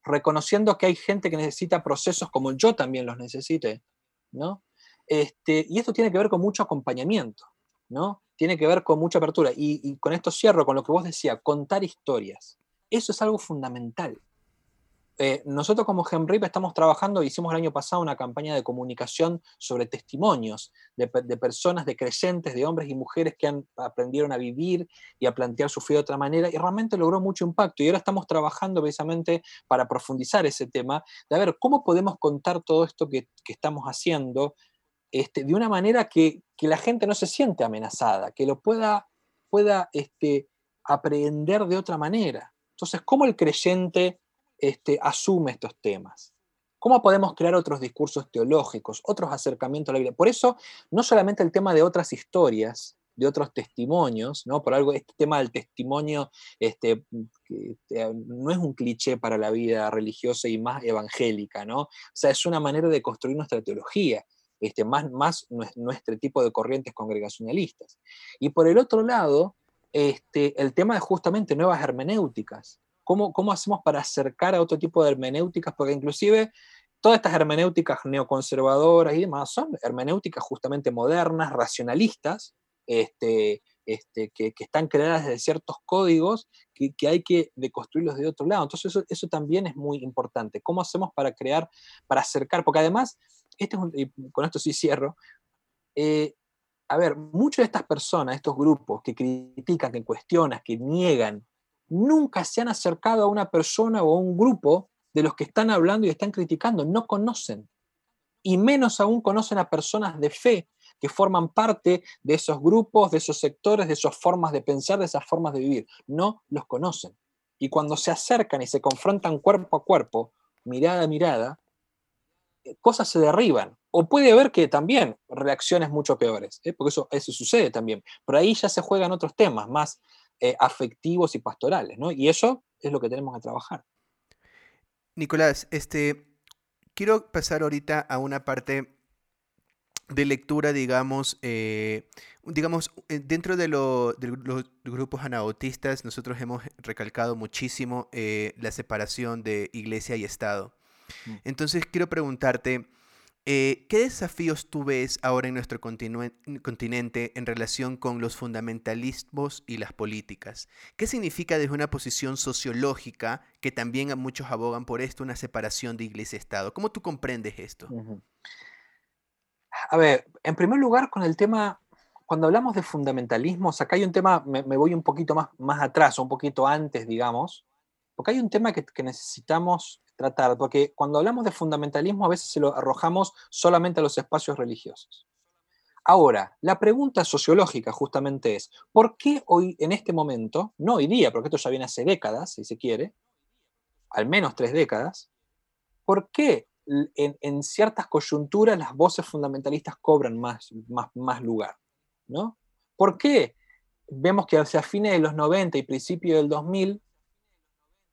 reconociendo que hay gente que necesita procesos como yo también los necesite, ¿no? Este, y esto tiene que ver con mucho acompañamiento, ¿no? Tiene que ver con mucha apertura. Y, y con esto cierro con lo que vos decías, contar historias. Eso es algo fundamental. Eh, nosotros como GEMRIP estamos trabajando, hicimos el año pasado una campaña de comunicación sobre testimonios de, personas, de creyentes, de hombres y mujeres que aprendieron a vivir y a plantear su fe de otra manera y realmente logró mucho impacto. Y ahora estamos trabajando precisamente para profundizar ese tema, de ver cómo podemos contar todo esto que, estamos haciendo este, de una manera que, la gente no se siente amenazada, que lo pueda, pueda este, aprender de otra manera. Entonces, ¿cómo el creyente este, asume estos temas. ¿Cómo podemos crear otros discursos teológicos, otros acercamientos a la Biblia? Por eso, no solamente el tema de otras historias, de otros testimonios, ¿no? Por algo, este tema del testimonio este, este, no es un cliché para la vida religiosa y más evangélica, ¿no? O sea, es una manera de construir nuestra teología, este, más, más nuestro tipo de corrientes congregacionalistas. Y por el otro lado, este, el tema de justamente nuevas hermenéuticas, ¿Cómo, hacemos para acercar a otro tipo de hermenéuticas? Porque inclusive todas estas hermenéuticas neoconservadoras y demás son hermenéuticas justamente modernas, racionalistas, este, este, que, están creadas de ciertos códigos que, hay que deconstruirlos de otro lado. Entonces eso, eso, también es muy importante. ¿Cómo hacemos para crear, para acercar? Porque además, este y con esto sí cierro, eh, a ver, muchas de estas personas, estos grupos que critican, que cuestionan, que niegan nunca se han acercado a una persona o a un grupo de los que están hablando y están criticando, no conocen. Y menos aún conocen a personas de fe que forman parte de esos grupos, de esos sectores, de esas formas de pensar, de esas formas de vivir. No los conocen. Y cuando se acercan y se confrontan cuerpo a cuerpo, mirada a mirada, eh, cosas se derriban. O puede haber que también reacciones mucho peores, ¿eh? porque eso, eso sucede también. Pero ahí ya se juegan otros temas, más eh, afectivos y pastorales, ¿no? Y eso es lo que tenemos que trabajar. Nicolás, este, quiero pasar ahorita a una parte de lectura, digamos, eh, digamos, eh, dentro de, los grupos anabautistas, nosotros hemos recalcado muchísimo la separación de iglesia y Estado. Mm. Entonces, quiero preguntarte, eh, ¿Qué desafíos tú ves ahora en nuestro continente en relación con los fundamentalismos y las políticas? ¿Qué significa desde una posición sociológica, que también muchos abogan por esto, una separación de iglesia-estado? ¿Cómo tú comprendes esto? A ver, en primer lugar, con el tema, cuando hablamos de fundamentalismos, acá hay un tema, me, voy un poquito más, más atrás, un poquito antes, digamos, porque hay un tema que, necesitamos tratar, porque cuando hablamos de fundamentalismo a veces se lo arrojamos solamente a los espacios religiosos. Ahora, la pregunta sociológica justamente es, ¿por qué hoy, en este momento, no hoy día, porque esto ya viene hace décadas, si se quiere, al menos tres décadas, ¿por qué en, ciertas coyunturas las voces fundamentalistas cobran más, más, más lugar? ¿no? ¿Por qué vemos que hacia fines de los 90 y principios del 2000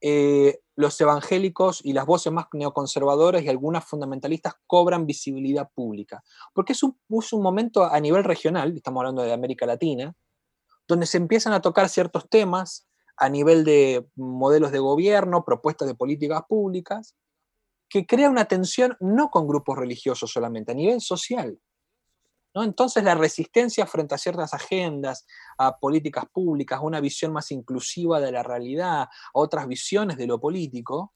eh, los evangélicos y las voces más neoconservadoras y algunas fundamentalistas cobran visibilidad pública. Porque es un, un momento a nivel regional, estamos hablando de América Latina, donde se empiezan a tocar ciertos temas a nivel de modelos de gobierno, propuestas de políticas públicas, que crea una tensión no con grupos religiosos solamente, a nivel social. Entonces la resistencia frente a ciertas agendas, a políticas públicas, a una visión más inclusiva de la realidad, a otras visiones de lo político,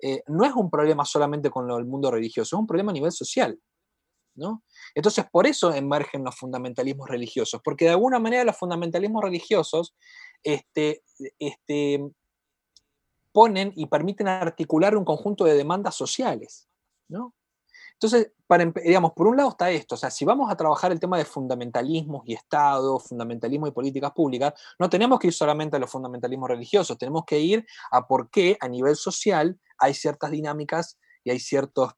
eh, no es un problema solamente con el mundo religioso, es un problema a nivel social. Entonces por eso emergen los fundamentalismos religiosos, porque de alguna manera los fundamentalismos religiosos este, este, ponen y permiten articular un conjunto de demandas sociales. Entonces, para, digamos, por un lado está esto, o sea, si vamos a trabajar el tema de fundamentalismos y Estado, fundamentalismo y políticas públicas, no tenemos que ir solamente a los fundamentalismos religiosos, tenemos que ir a por qué a nivel social hay ciertas dinámicas y hay ciertos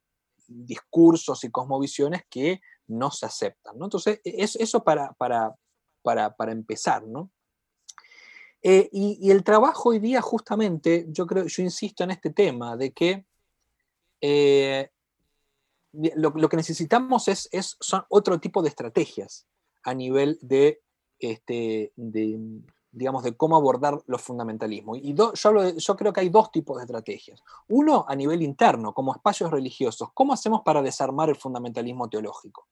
discursos y cosmovisiones que no se aceptan. ¿no? Entonces, e, eso, para, para, para, empezar. ¿no? Eh, y, el trabajo hoy día, justamente, yo creo, yo insisto en este tema de que eh, lo, que necesitamos es, son otro tipo de estrategias a nivel de, este, digamos, de cómo abordar los fundamentalismos. Y yo, yo creo que hay dos tipos de estrategias. Uno, a nivel interno, como espacios religiosos. ¿Cómo hacemos para desarmar el fundamentalismo teológico?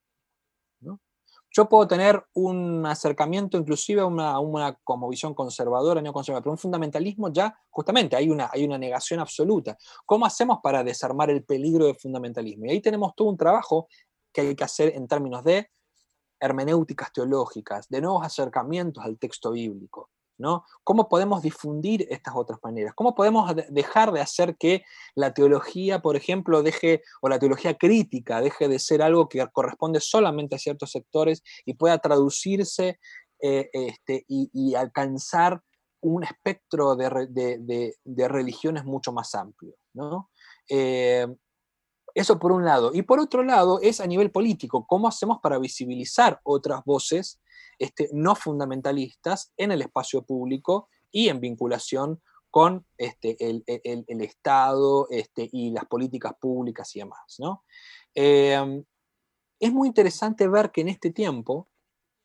Yo puedo tener un acercamiento inclusive a una, una visión conservadora, neoconservadora, pero un fundamentalismo ya, justamente, hay una, hay una negación absoluta. ¿Cómo hacemos para desarmar el peligro del fundamentalismo? Y ahí tenemos todo un trabajo que hay que hacer en términos de hermenéuticas teológicas, de nuevos acercamientos al texto bíblico, ¿no? ¿Cómo podemos difundir estas otras maneras? ¿Cómo podemos dejar de hacer que la teología, por ejemplo, deje, o la teología crítica, deje de ser algo que corresponde solamente a ciertos sectores y pueda traducirse eh, este, y, alcanzar un espectro de, religiones mucho más amplio? ¿no? Eh, eso por un lado. Y por otro lado es a nivel político, ¿cómo hacemos para visibilizar otras voces este, no fundamentalistas en el espacio público y en vinculación con este, el, Estado este, y las políticas públicas y demás. ¿no? Em, es muy interesante ver que en este tiempo,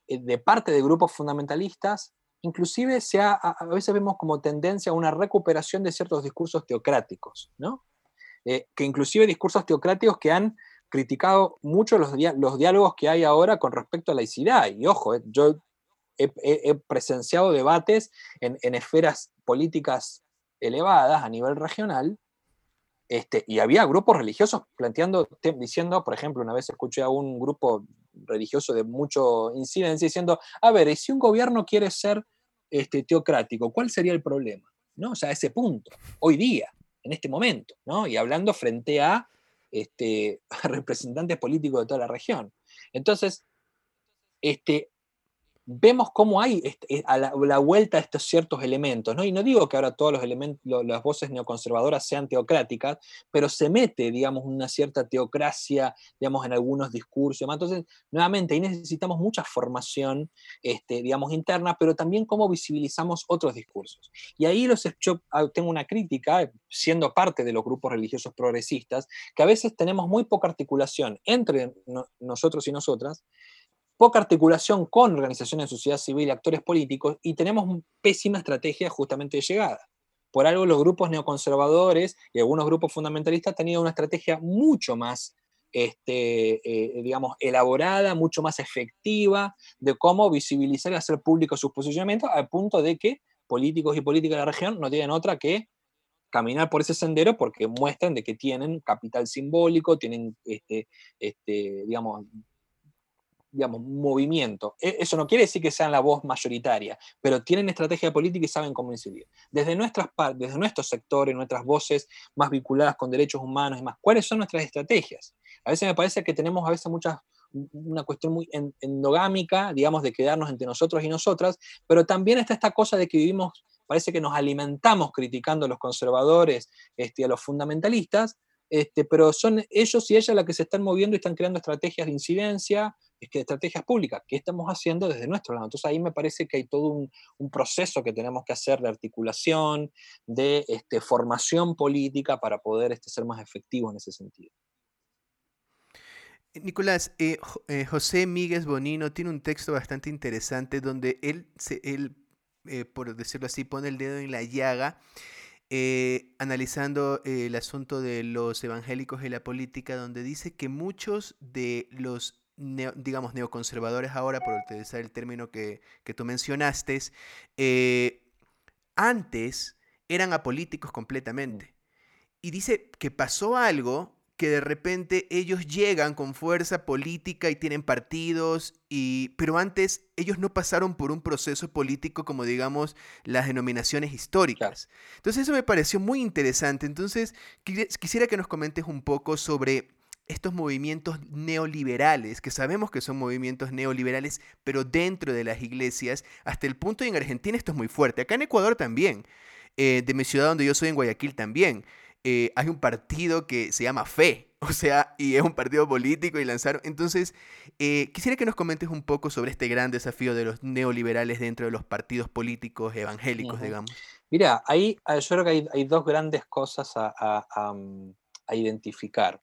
eh, de parte de grupos fundamentalistas, inclusive se a veces vemos como tendencia a una recuperación de ciertos discursos teocráticos, ¿no? Eh, que inclusive discursos teocráticos que han criticado mucho los, los, diálogos que hay ahora con respecto a la laicidad. Y ojo, eh, yo he, presenciado debates en, esferas políticas elevadas a nivel regional, este, y había grupos religiosos planteando, diciendo, por ejemplo, una vez escuché a un grupo religioso de mucho incidencia diciendo, a ver, si un gobierno quiere ser este, teocrático, ¿cuál sería el problema? ¿No? O sea, ese punto, hoy día en este momento, ¿no? Y hablando frente a, este, *laughs* representantes políticos de toda la región. Entonces, este, vemos cómo hay este, a la, vuelta a estos ciertos elementos, ¿no? Y no digo que ahora todos los elementos, las voces neoconservadoras sean teocráticas, pero se mete, digamos, una cierta teocracia, digamos, en algunos discursos. Entonces, nuevamente, ahí necesitamos mucha formación, este, digamos, interna, pero también cómo visibilizamos otros discursos. Y ahí los, yo ah, tengo una crítica, siendo parte de los grupos religiosos progresistas, que a veces tenemos muy poca articulación entre nosotros y nosotras, poca articulación con organizaciones de sociedad civil y actores políticos y tenemos pésima estrategia justamente de llegada. Por algo los grupos neoconservadores y algunos grupos fundamentalistas han tenido una estrategia mucho más, este, eh, digamos, elaborada, mucho más efectiva de cómo visibilizar y hacer público sus posicionamientos, al punto de que políticos y políticas de la región no tienen otra que caminar por ese sendero porque muestran de que tienen capital simbólico, tienen, este, este, digamos, digamos, movimiento. E, eso no quiere decir que sean la voz mayoritaria, pero tienen estrategia política y saben cómo incidir. Desde, nuestras, desde nuestros sectores, nuestras voces más vinculadas con derechos humanos y más, ¿cuáles son nuestras estrategias? A veces me parece que tenemos a veces muchas una cuestión muy endogámica, digamos, de quedarnos entre nosotros y nosotras, pero también está esta cosa de que vivimos, parece que nos alimentamos criticando a los conservadores este, a los fundamentalistas, este, pero son ellos y ellas las que se están moviendo y están creando estrategias de incidencia, estrategias públicas, ¿qué estamos haciendo desde nuestro lado? Entonces ahí me parece que hay todo un, proceso que tenemos que hacer de articulación, de este, formación política para poder este, ser más efectivos en ese sentido. Eh, Nicolás, eh, eh, José Míguez Bonino tiene un texto bastante interesante donde él, él por decirlo así, pone el dedo en la llaga. analizando el asunto de los evangélicos y la política, donde dice que muchos de los digamos, neoconservadores ahora, por utilizar el término que, tú mencionaste, eh, antes eran apolíticos completamente. Y dice que pasó algo que de repente ellos llegan con fuerza política y tienen partidos, y, pero antes ellos no pasaron por un proceso político como digamos las denominaciones históricas. Entonces eso me pareció muy interesante. Entonces quisiera que nos comentes un poco sobre estos movimientos neoliberales, que sabemos que son movimientos neoliberales, pero dentro de las iglesias, hasta el punto y en Argentina esto es muy fuerte, acá en Ecuador también, eh, de mi ciudad donde yo soy, en Guayaquil también, eh, hay un partido que se llama Fe, *laughs* o sea, y es un partido político y lanzaron. Entonces, eh, quisiera que nos comentes un poco sobre este gran desafío de los neoliberales dentro de los partidos políticos evangélicos, digamos. Mira, ahí ah, yo creo que hay, dos grandes cosas a, identificar.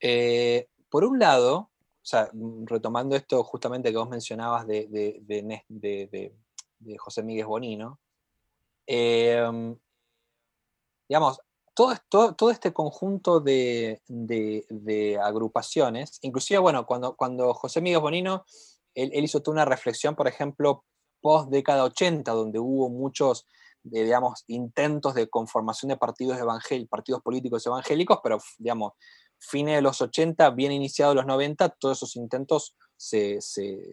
Eh, por un lado, o sea, mm, retomando esto justamente que vos mencionabas de, José Miguel Bonino, eh, digamos, todo, este conjunto de, agrupaciones, inclusive, bueno, cuando, José Miguel Bonino, él, hizo toda una reflexión, por ejemplo, post década 80, donde hubo muchos, digamos, intentos de conformación de partidos, evangélicos, partidos políticos evangélicos, pero, digamos, fines de los 80, bien iniciados los 90, todos esos intentos se,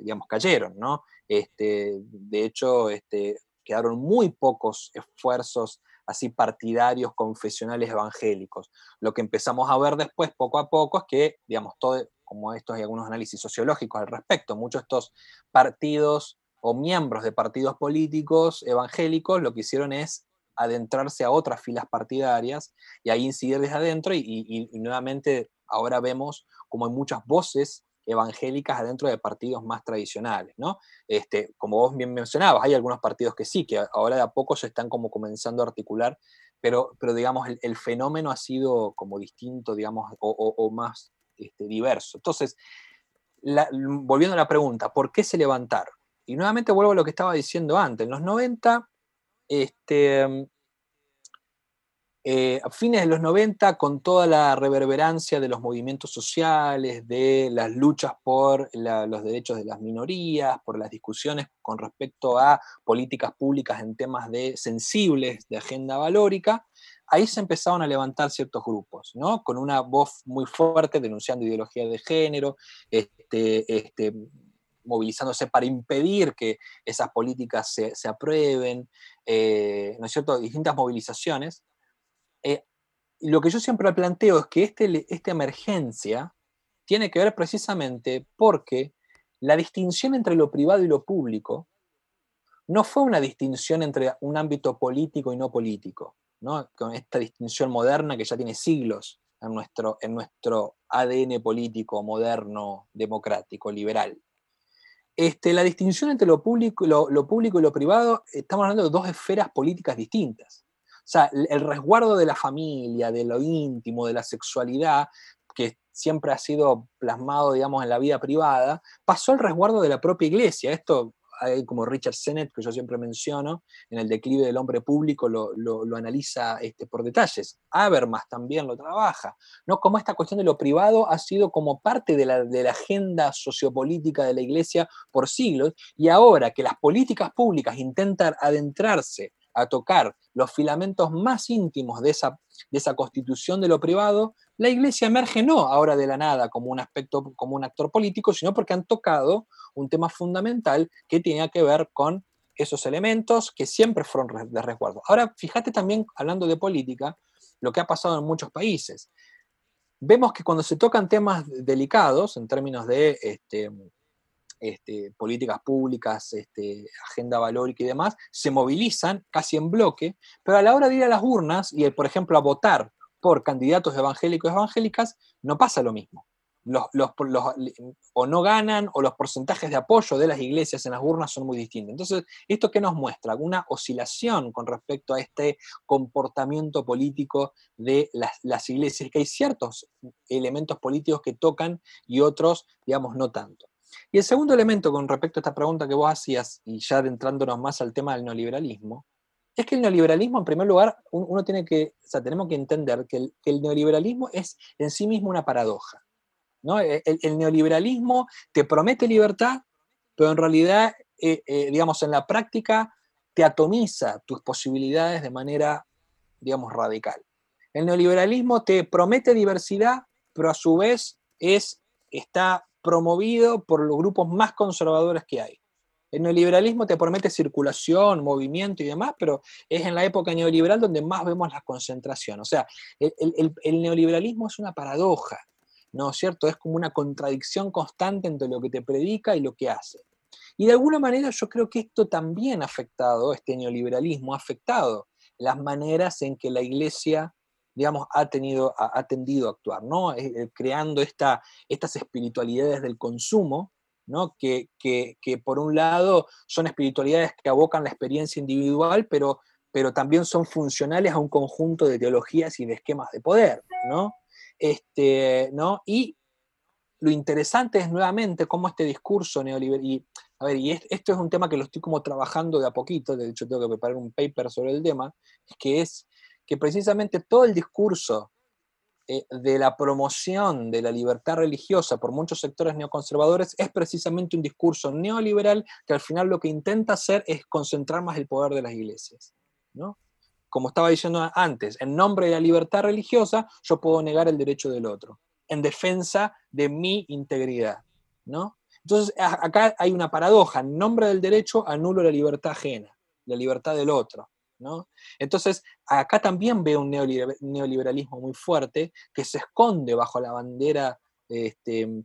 digamos, cayeron, ¿no? Este, de hecho, este, quedaron muy pocos esfuerzos así partidarios, confesionales, evangélicos. Lo que empezamos a ver después, poco a poco, es que, digamos, todo, como estos hay algunos análisis sociológicos al respecto, muchos de estos partidos o miembros de partidos políticos evangélicos lo que hicieron es adentrarse a otras filas partidarias y ahí incidir desde adentro y, nuevamente ahora vemos como hay muchas voces evangélicas adentro de partidos más tradicionales, ¿no? Este, como vos bien mencionabas, hay algunos partidos que sí, que ahora de a poco se están como comenzando a articular, pero, pero digamos, el, fenómeno ha sido como distinto, digamos, o, más este, diverso. Entonces, volviendo a la pregunta, ¿por qué se levantaron? Y nuevamente vuelvo a lo que estaba diciendo antes. En los 90, este, eh, a fines de los 90, con toda la reverberancia de los movimientos sociales, de las luchas por los derechos de las minorías, por las discusiones con respecto a políticas públicas en temas de sensibles de agenda valórica, ahí se empezaron a levantar ciertos grupos, ¿no? Con una voz muy fuerte denunciando ideología de género, este, este, movilizándose para impedir que esas políticas se, aprueben, eh, ¿no es cierto? Distintas movilizaciones eh, lo que yo siempre planteo es que este, esta emergencia tiene que ver precisamente porque la distinción entre lo privado y lo público no fue una distinción entre un ámbito político y no político, ¿no? con esta distinción moderna que ya tiene siglos en nuestro, en nuestro ADN político moderno, democrático, liberal. Este, la distinción entre lo público, lo público y lo privado, estamos hablando de dos esferas políticas distintas. O sea, el resguardo de la familia, de lo íntimo, de la sexualidad, que siempre ha sido plasmado, digamos, en la vida privada, pasó al resguardo de la propia iglesia. Esto hay como Richard Sennett, que yo siempre menciono, en el declive del hombre público lo, analiza este, por detalles. Habermas también lo trabaja, ¿no? Como esta cuestión de lo privado ha sido como parte de la, de la agenda sociopolítica de la iglesia por siglos, y ahora que las políticas públicas intentan adentrarse a tocar los filamentos más íntimos de esa, de esa constitución de lo privado, la iglesia emerge no ahora de la nada como un aspecto, como un actor político, sino porque han tocado un tema fundamental que tenía que ver con esos elementos que siempre fueron de resguardo. Ahora, fíjate también, hablando de política, lo que ha pasado en muchos países. Vemos que cuando se tocan temas delicados, en términos de este, este, políticas públicas, este, agenda valórica y demás, se movilizan casi en bloque, pero a la hora de ir a las urnas y, por ejemplo, a votar por candidatos evangélicos y evangélicas, no pasa lo mismo. Los, o no ganan o los porcentajes de apoyo de las iglesias en las urnas son muy distintos. Entonces, ¿esto qué nos muestra? Una oscilación con respecto a este comportamiento político de las, las iglesias, que hay ciertos elementos políticos que tocan y otros, digamos, no tanto. Y el segundo elemento con respecto a esta pregunta que vos hacías, y ya adentrándonos más al tema del neoliberalismo, es que el neoliberalismo, en primer lugar, uno tiene que, o sea, tenemos que entender que el, neoliberalismo es en sí mismo una paradoja. ¿no? E, el, neoliberalismo te promete libertad, pero en realidad, eh, eh, digamos, en la práctica te atomiza tus posibilidades de manera, digamos, radical. El neoliberalismo te promete diversidad, pero a su vez es, está promovido por los grupos más conservadores que hay. El neoliberalismo te promete circulación, movimiento y demás, pero es en la época neoliberal donde más vemos la concentración. O sea, el, neoliberalismo es una paradoja. ¿no es cierto? Es como una contradicción constante entre lo que te predica y lo que hace. Y de alguna manera yo creo que esto también ha afectado, este neoliberalismo ha afectado las maneras en que la iglesia, digamos, ha, tenido, ha, tendido a actuar, ¿no? Eh, eh, creando esta, estas espiritualidades del consumo, ¿no? Que, que, por un lado son espiritualidades que abocan la experiencia individual, pero, pero también son funcionales a un conjunto de teologías y de esquemas de poder, ¿no? Este, ¿no? Y lo interesante es nuevamente cómo este discurso neoliberal, y, a ver, y esto es un tema que lo estoy como trabajando de a poquito, de hecho tengo que preparar un paper sobre el tema, que es que precisamente todo el discurso de la promoción de la libertad religiosa por muchos sectores neoconservadores es precisamente un discurso neoliberal que al final lo que intenta hacer es concentrar más el poder de las iglesias. ¿no? Como estaba diciendo antes, en nombre de la libertad religiosa yo puedo negar el derecho del otro en defensa de mi integridad, ¿no? Entonces, acá hay una paradoja, en nombre del derecho anulo la libertad ajena, la libertad del otro, ¿no? Entonces, acá también veo un neoliberalismo muy fuerte que se esconde bajo la bandera este,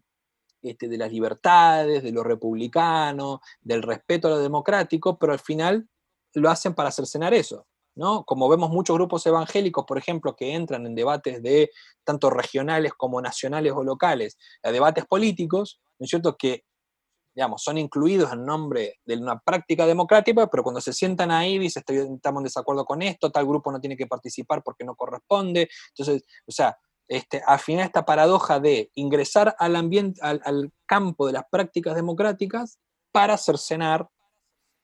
este, de las libertades, de lo republicano, del respeto a lo democrático, pero al final lo hacen para cercenar eso. Como vemos muchos grupos evangélicos, por ejemplo, que entran en debates de tanto regionales como nacionales o locales, a debates políticos, ¿no es cierto? Que, digamos, son incluidos en nombre de una práctica democrática, pero cuando se sientan ahí dicen, estamos en desacuerdo con esto, tal grupo no tiene que participar porque no corresponde. Entonces, o sea, este, al final esta paradoja de ingresar al ambiente, al, campo de las prácticas democráticas para cercenar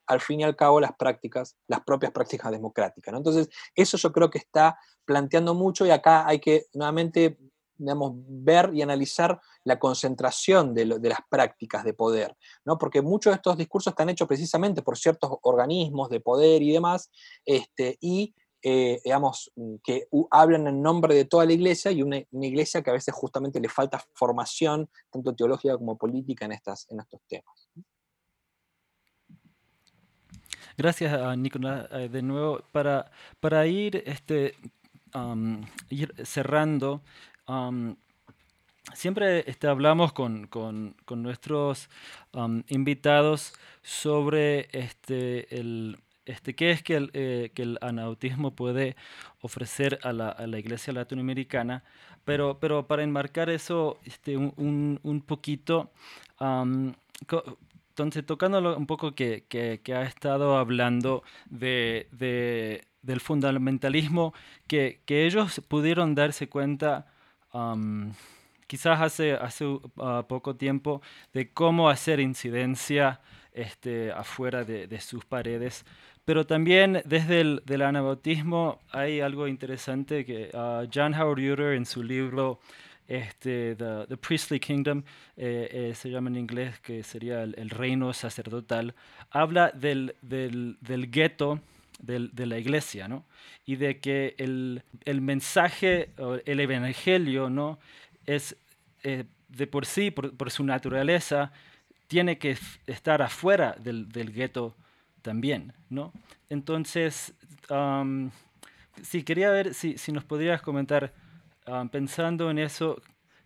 al fin y al cabo las prácticas, las propias prácticas democráticas. Entonces, eso yo creo que está planteando mucho y acá hay que nuevamente digamos, ver y analizar la concentración de, las prácticas de poder, ¿no? porque muchos de estos discursos están hechos precisamente por ciertos organismos de poder y demás, este, y eh, digamos, que hablan en nombre de toda la iglesia y una, iglesia que a veces justamente le falta formación, tanto teológica como política, en, estas, en estos temas. Gracias, a Nicolás, eh, de nuevo. Para, para ir, este, ir cerrando, siempre este, hablamos con, con, con nuestros invitados sobre este, el, este, qué es que el, eh, que el anautismo puede ofrecer a la, a la, iglesia latinoamericana, pero, pero para enmarcar eso este, un, un, poquito, entonces, tocándolo un poco que, que, ha estado hablando de, de, del fundamentalismo, que, ellos pudieron darse cuenta, quizás hace, hace uh, poco tiempo, de cómo hacer incidencia este, afuera de, sus paredes. Pero también desde el anabautismo hay algo interesante que uh, John Howard Uter en su libro este, the, Priestly Kingdom, eh, eh, se llama en inglés, que sería el, reino sacerdotal, habla del, del, del gueto de la iglesia, ¿no? Y de que el, el mensaje, el evangelio, ¿no? Es eh, de por sí, por, su naturaleza, tiene que estar afuera del, del gueto también, ¿no? Entonces, sí, quería ver si, si nos podrías comentar pensando en eso,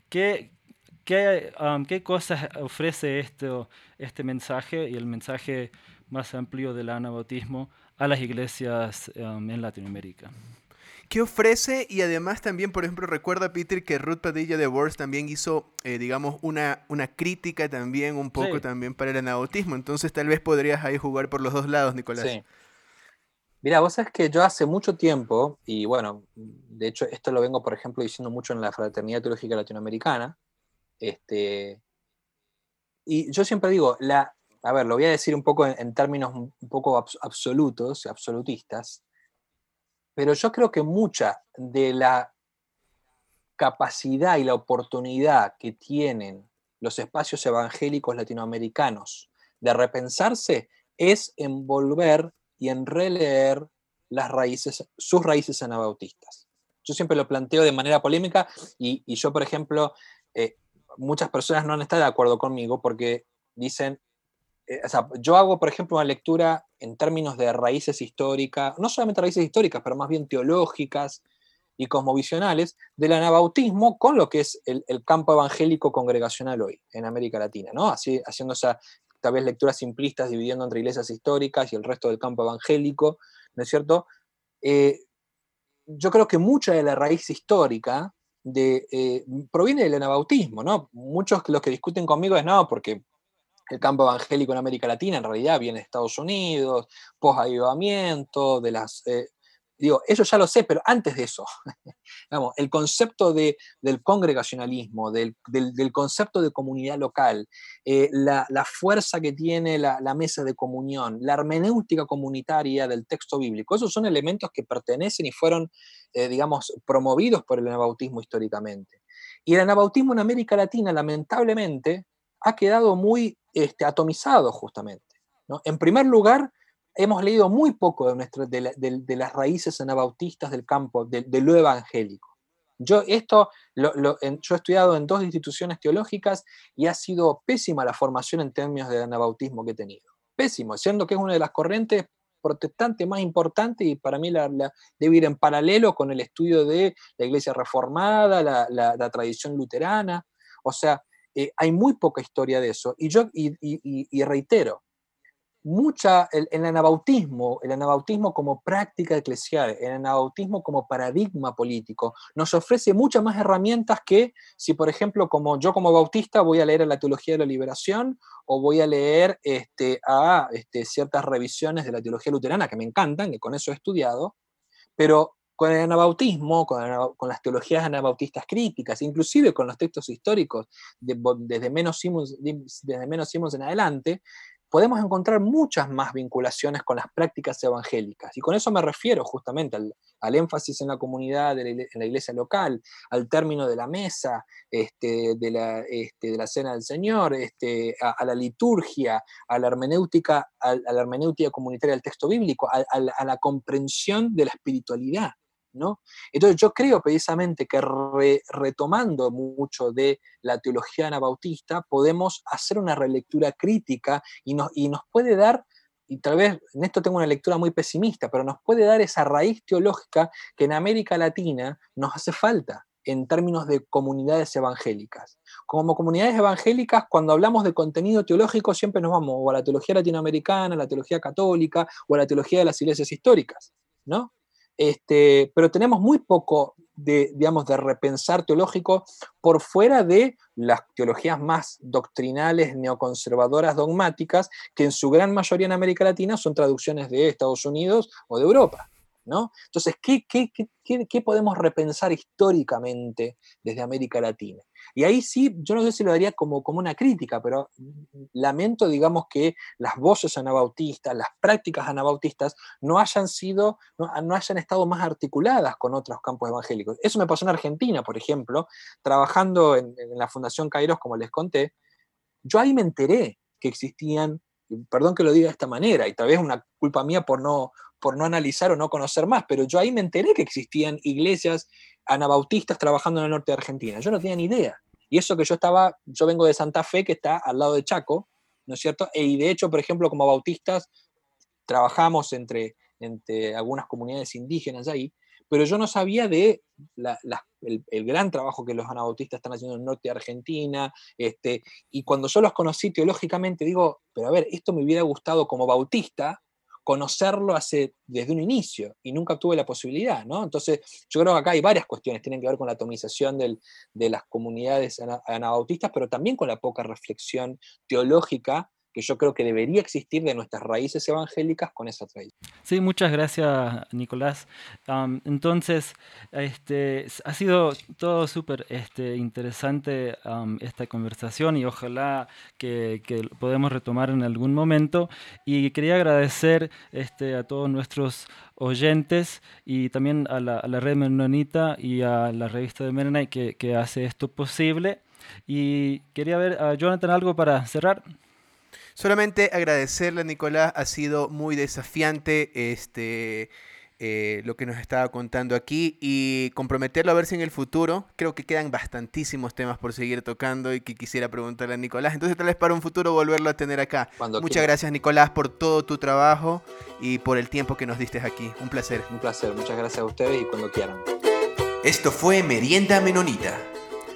¿qué, qué, um, qué cosas ofrece esto, este mensaje y el mensaje más amplio del anabautismo a las iglesias um, en Latinoamérica? ¿Qué ofrece? Y además también, por ejemplo, recuerda Peter que Ruth Padilla de Wars también hizo, eh, digamos, una, una crítica también un poco también para el anabautismo. Entonces tal vez podrías ahí jugar por los dos lados, Nicolás. Sí. Mira, vos sabés que yo hace mucho tiempo, y bueno, de hecho esto lo vengo, por ejemplo, diciendo mucho en la Fraternidad Teológica Latinoamericana, este, y yo siempre digo, la, a ver, lo voy a decir un poco en, términos un poco absolutos, absolutistas, pero yo creo que mucha de la capacidad y la oportunidad que tienen los espacios evangélicos latinoamericanos de repensarse es envolver y en releer las raíces, sus raíces anabautistas. Yo siempre lo planteo de manera polémica y, yo, por ejemplo, eh, muchas personas no han estado de acuerdo conmigo porque dicen, eh, o sea, yo hago, por ejemplo, una lectura en términos de raíces históricas, no solamente raíces históricas, pero más bien teológicas, y cosmovisionales del anabautismo con lo que es el, campo evangélico congregacional hoy en América Latina, ¿no? Así, haciendo esa, tal vez lecturas simplistas, dividiendo entre iglesias históricas y el resto del campo evangélico, ¿no es cierto? Eh, yo creo que mucha de la raíz histórica eh, proviene del anabautismo, ¿no? Muchos los que discuten conmigo es no, porque el campo evangélico en América Latina en realidad viene de Estados Unidos, post-avivamiento, de las... Eh, digo, eso ya lo sé, pero antes de eso, *laughs* el concepto de, del congregacionalismo, del, concepto de comunidad local, eh, la, fuerza que tiene la, mesa de comunión, la hermenéutica comunitaria del texto bíblico, esos son elementos que pertenecen y fueron, eh, digamos, promovidos por el anabautismo históricamente. Y el anabautismo en América Latina, lamentablemente, ha quedado muy este, atomizado justamente. En primer lugar, hemos leído muy poco de, nuestro, de, las raíces anabautistas del campo, de, lo evangélico. Yo, esto, yo he estudiado en dos instituciones teológicas y ha sido pésima la formación en términos de anabautismo que he tenido. Pésimo, siendo que es una de las corrientes protestantes más importantes y para mí la, debe ir en paralelo con el estudio de la iglesia reformada, la, la tradición luterana. O sea, eh, hay muy poca historia de eso. Y yo y, reitero, mucha, el, el, anabautismo, el anabautismo como práctica eclesial, el anabautismo como paradigma político, nos ofrece muchas más herramientas que si, por ejemplo, como yo como bautista voy a leer la teología de la liberación o voy a leer este, a este, ciertas revisiones de la teología luterana que me encantan, que con eso he estudiado, pero con el anabautismo, con, las teologías anabautistas críticas, inclusive con los textos históricos desde, menos Simons, desde menos Simons en adelante, podemos encontrar muchas más vinculaciones con las prácticas evangélicas. Y con eso me refiero justamente al, énfasis en la comunidad, en la iglesia local, al término de la mesa, este, de, la, este, de, la, cena del Señor, este, a, la liturgia, a la hermenéutica, a, la hermenéutica comunitaria del texto bíblico, a la comprensión de la espiritualidad. Entonces yo creo precisamente que retomando mucho de la teología anabautista, podemos hacer una relectura crítica y nos, y nos puede dar, y tal vez en esto tengo una lectura muy pesimista, pero nos puede dar esa raíz teológica que en América Latina nos hace falta en términos de comunidades evangélicas. Como comunidades evangélicas, cuando hablamos de contenido teológico, siempre nos vamos o a la teología latinoamericana, a la teología católica o a la teología de las iglesias históricas, ¿no? Este, pero tenemos muy poco de, digamos, de repensar teológico por fuera de las teologías más doctrinales, neoconservadoras, dogmáticas, que en su gran mayoría en América Latina son traducciones de Estados Unidos o de Europa. Entonces, ¿qué, qué podemos repensar históricamente desde América Latina? Y ahí sí, yo no sé si lo daría como, como una crítica, pero lamento, digamos, que las voces anabautistas, las prácticas anabautistas, no hayan sido, no, hayan estado más articuladas con otros campos evangélicos. Eso me pasó en Argentina, por ejemplo, trabajando en, la Fundación Kairos, como les conté, yo ahí me enteré que existían, perdón que lo diga de esta manera, y tal vez una culpa mía por no, por no analizar o no conocer más, pero yo ahí me enteré que existían iglesias anabautistas trabajando en el norte de Argentina. Yo no tenía ni idea. Y eso que yo estaba, yo vengo de Santa Fe, que está al lado de Chaco, ¿no es cierto? E, y de hecho, por ejemplo, como bautistas, trabajamos entre, entre algunas comunidades indígenas ahí, pero yo no sabía de el, gran trabajo que los anabautistas están haciendo en el norte de Argentina, este, y cuando yo los conocí teológicamente, digo, pero a ver, esto me hubiera gustado como bautista, conocerlo hace, desde un inicio y nunca tuve la posibilidad, ¿no? Entonces, yo creo que acá hay varias cuestiones, tienen que ver con la atomización de las comunidades anabautistas, pero también con la poca reflexión teológica que yo creo que debería existir de nuestras raíces evangélicas con esa tradición. Sí, muchas gracias, Nicolás. entonces, este, ha sido todo súper este, interesante esta conversación y ojalá que, que, podamos retomar en algún momento. Y quería agradecer este, a todos nuestros oyentes y también a la, red Menonita y a la revista de Mennonite que, que hace esto posible. Y quería ver a Jonathan algo para cerrar. Solamente agradecerle a Nicolás, ha sido muy desafiante este, eh, lo que nos estaba contando aquí y comprometerlo a ver si en el futuro, creo que quedan bastantísimos temas por seguir tocando y que quisiera preguntarle a Nicolás. Entonces tal vez para un futuro volverlo a tener acá. Muchas gracias Nicolás por todo tu trabajo y por el tiempo que nos diste aquí. Un placer. Un placer, muchas gracias a ustedes y cuando quieran. Esto fue Merienda Menonita.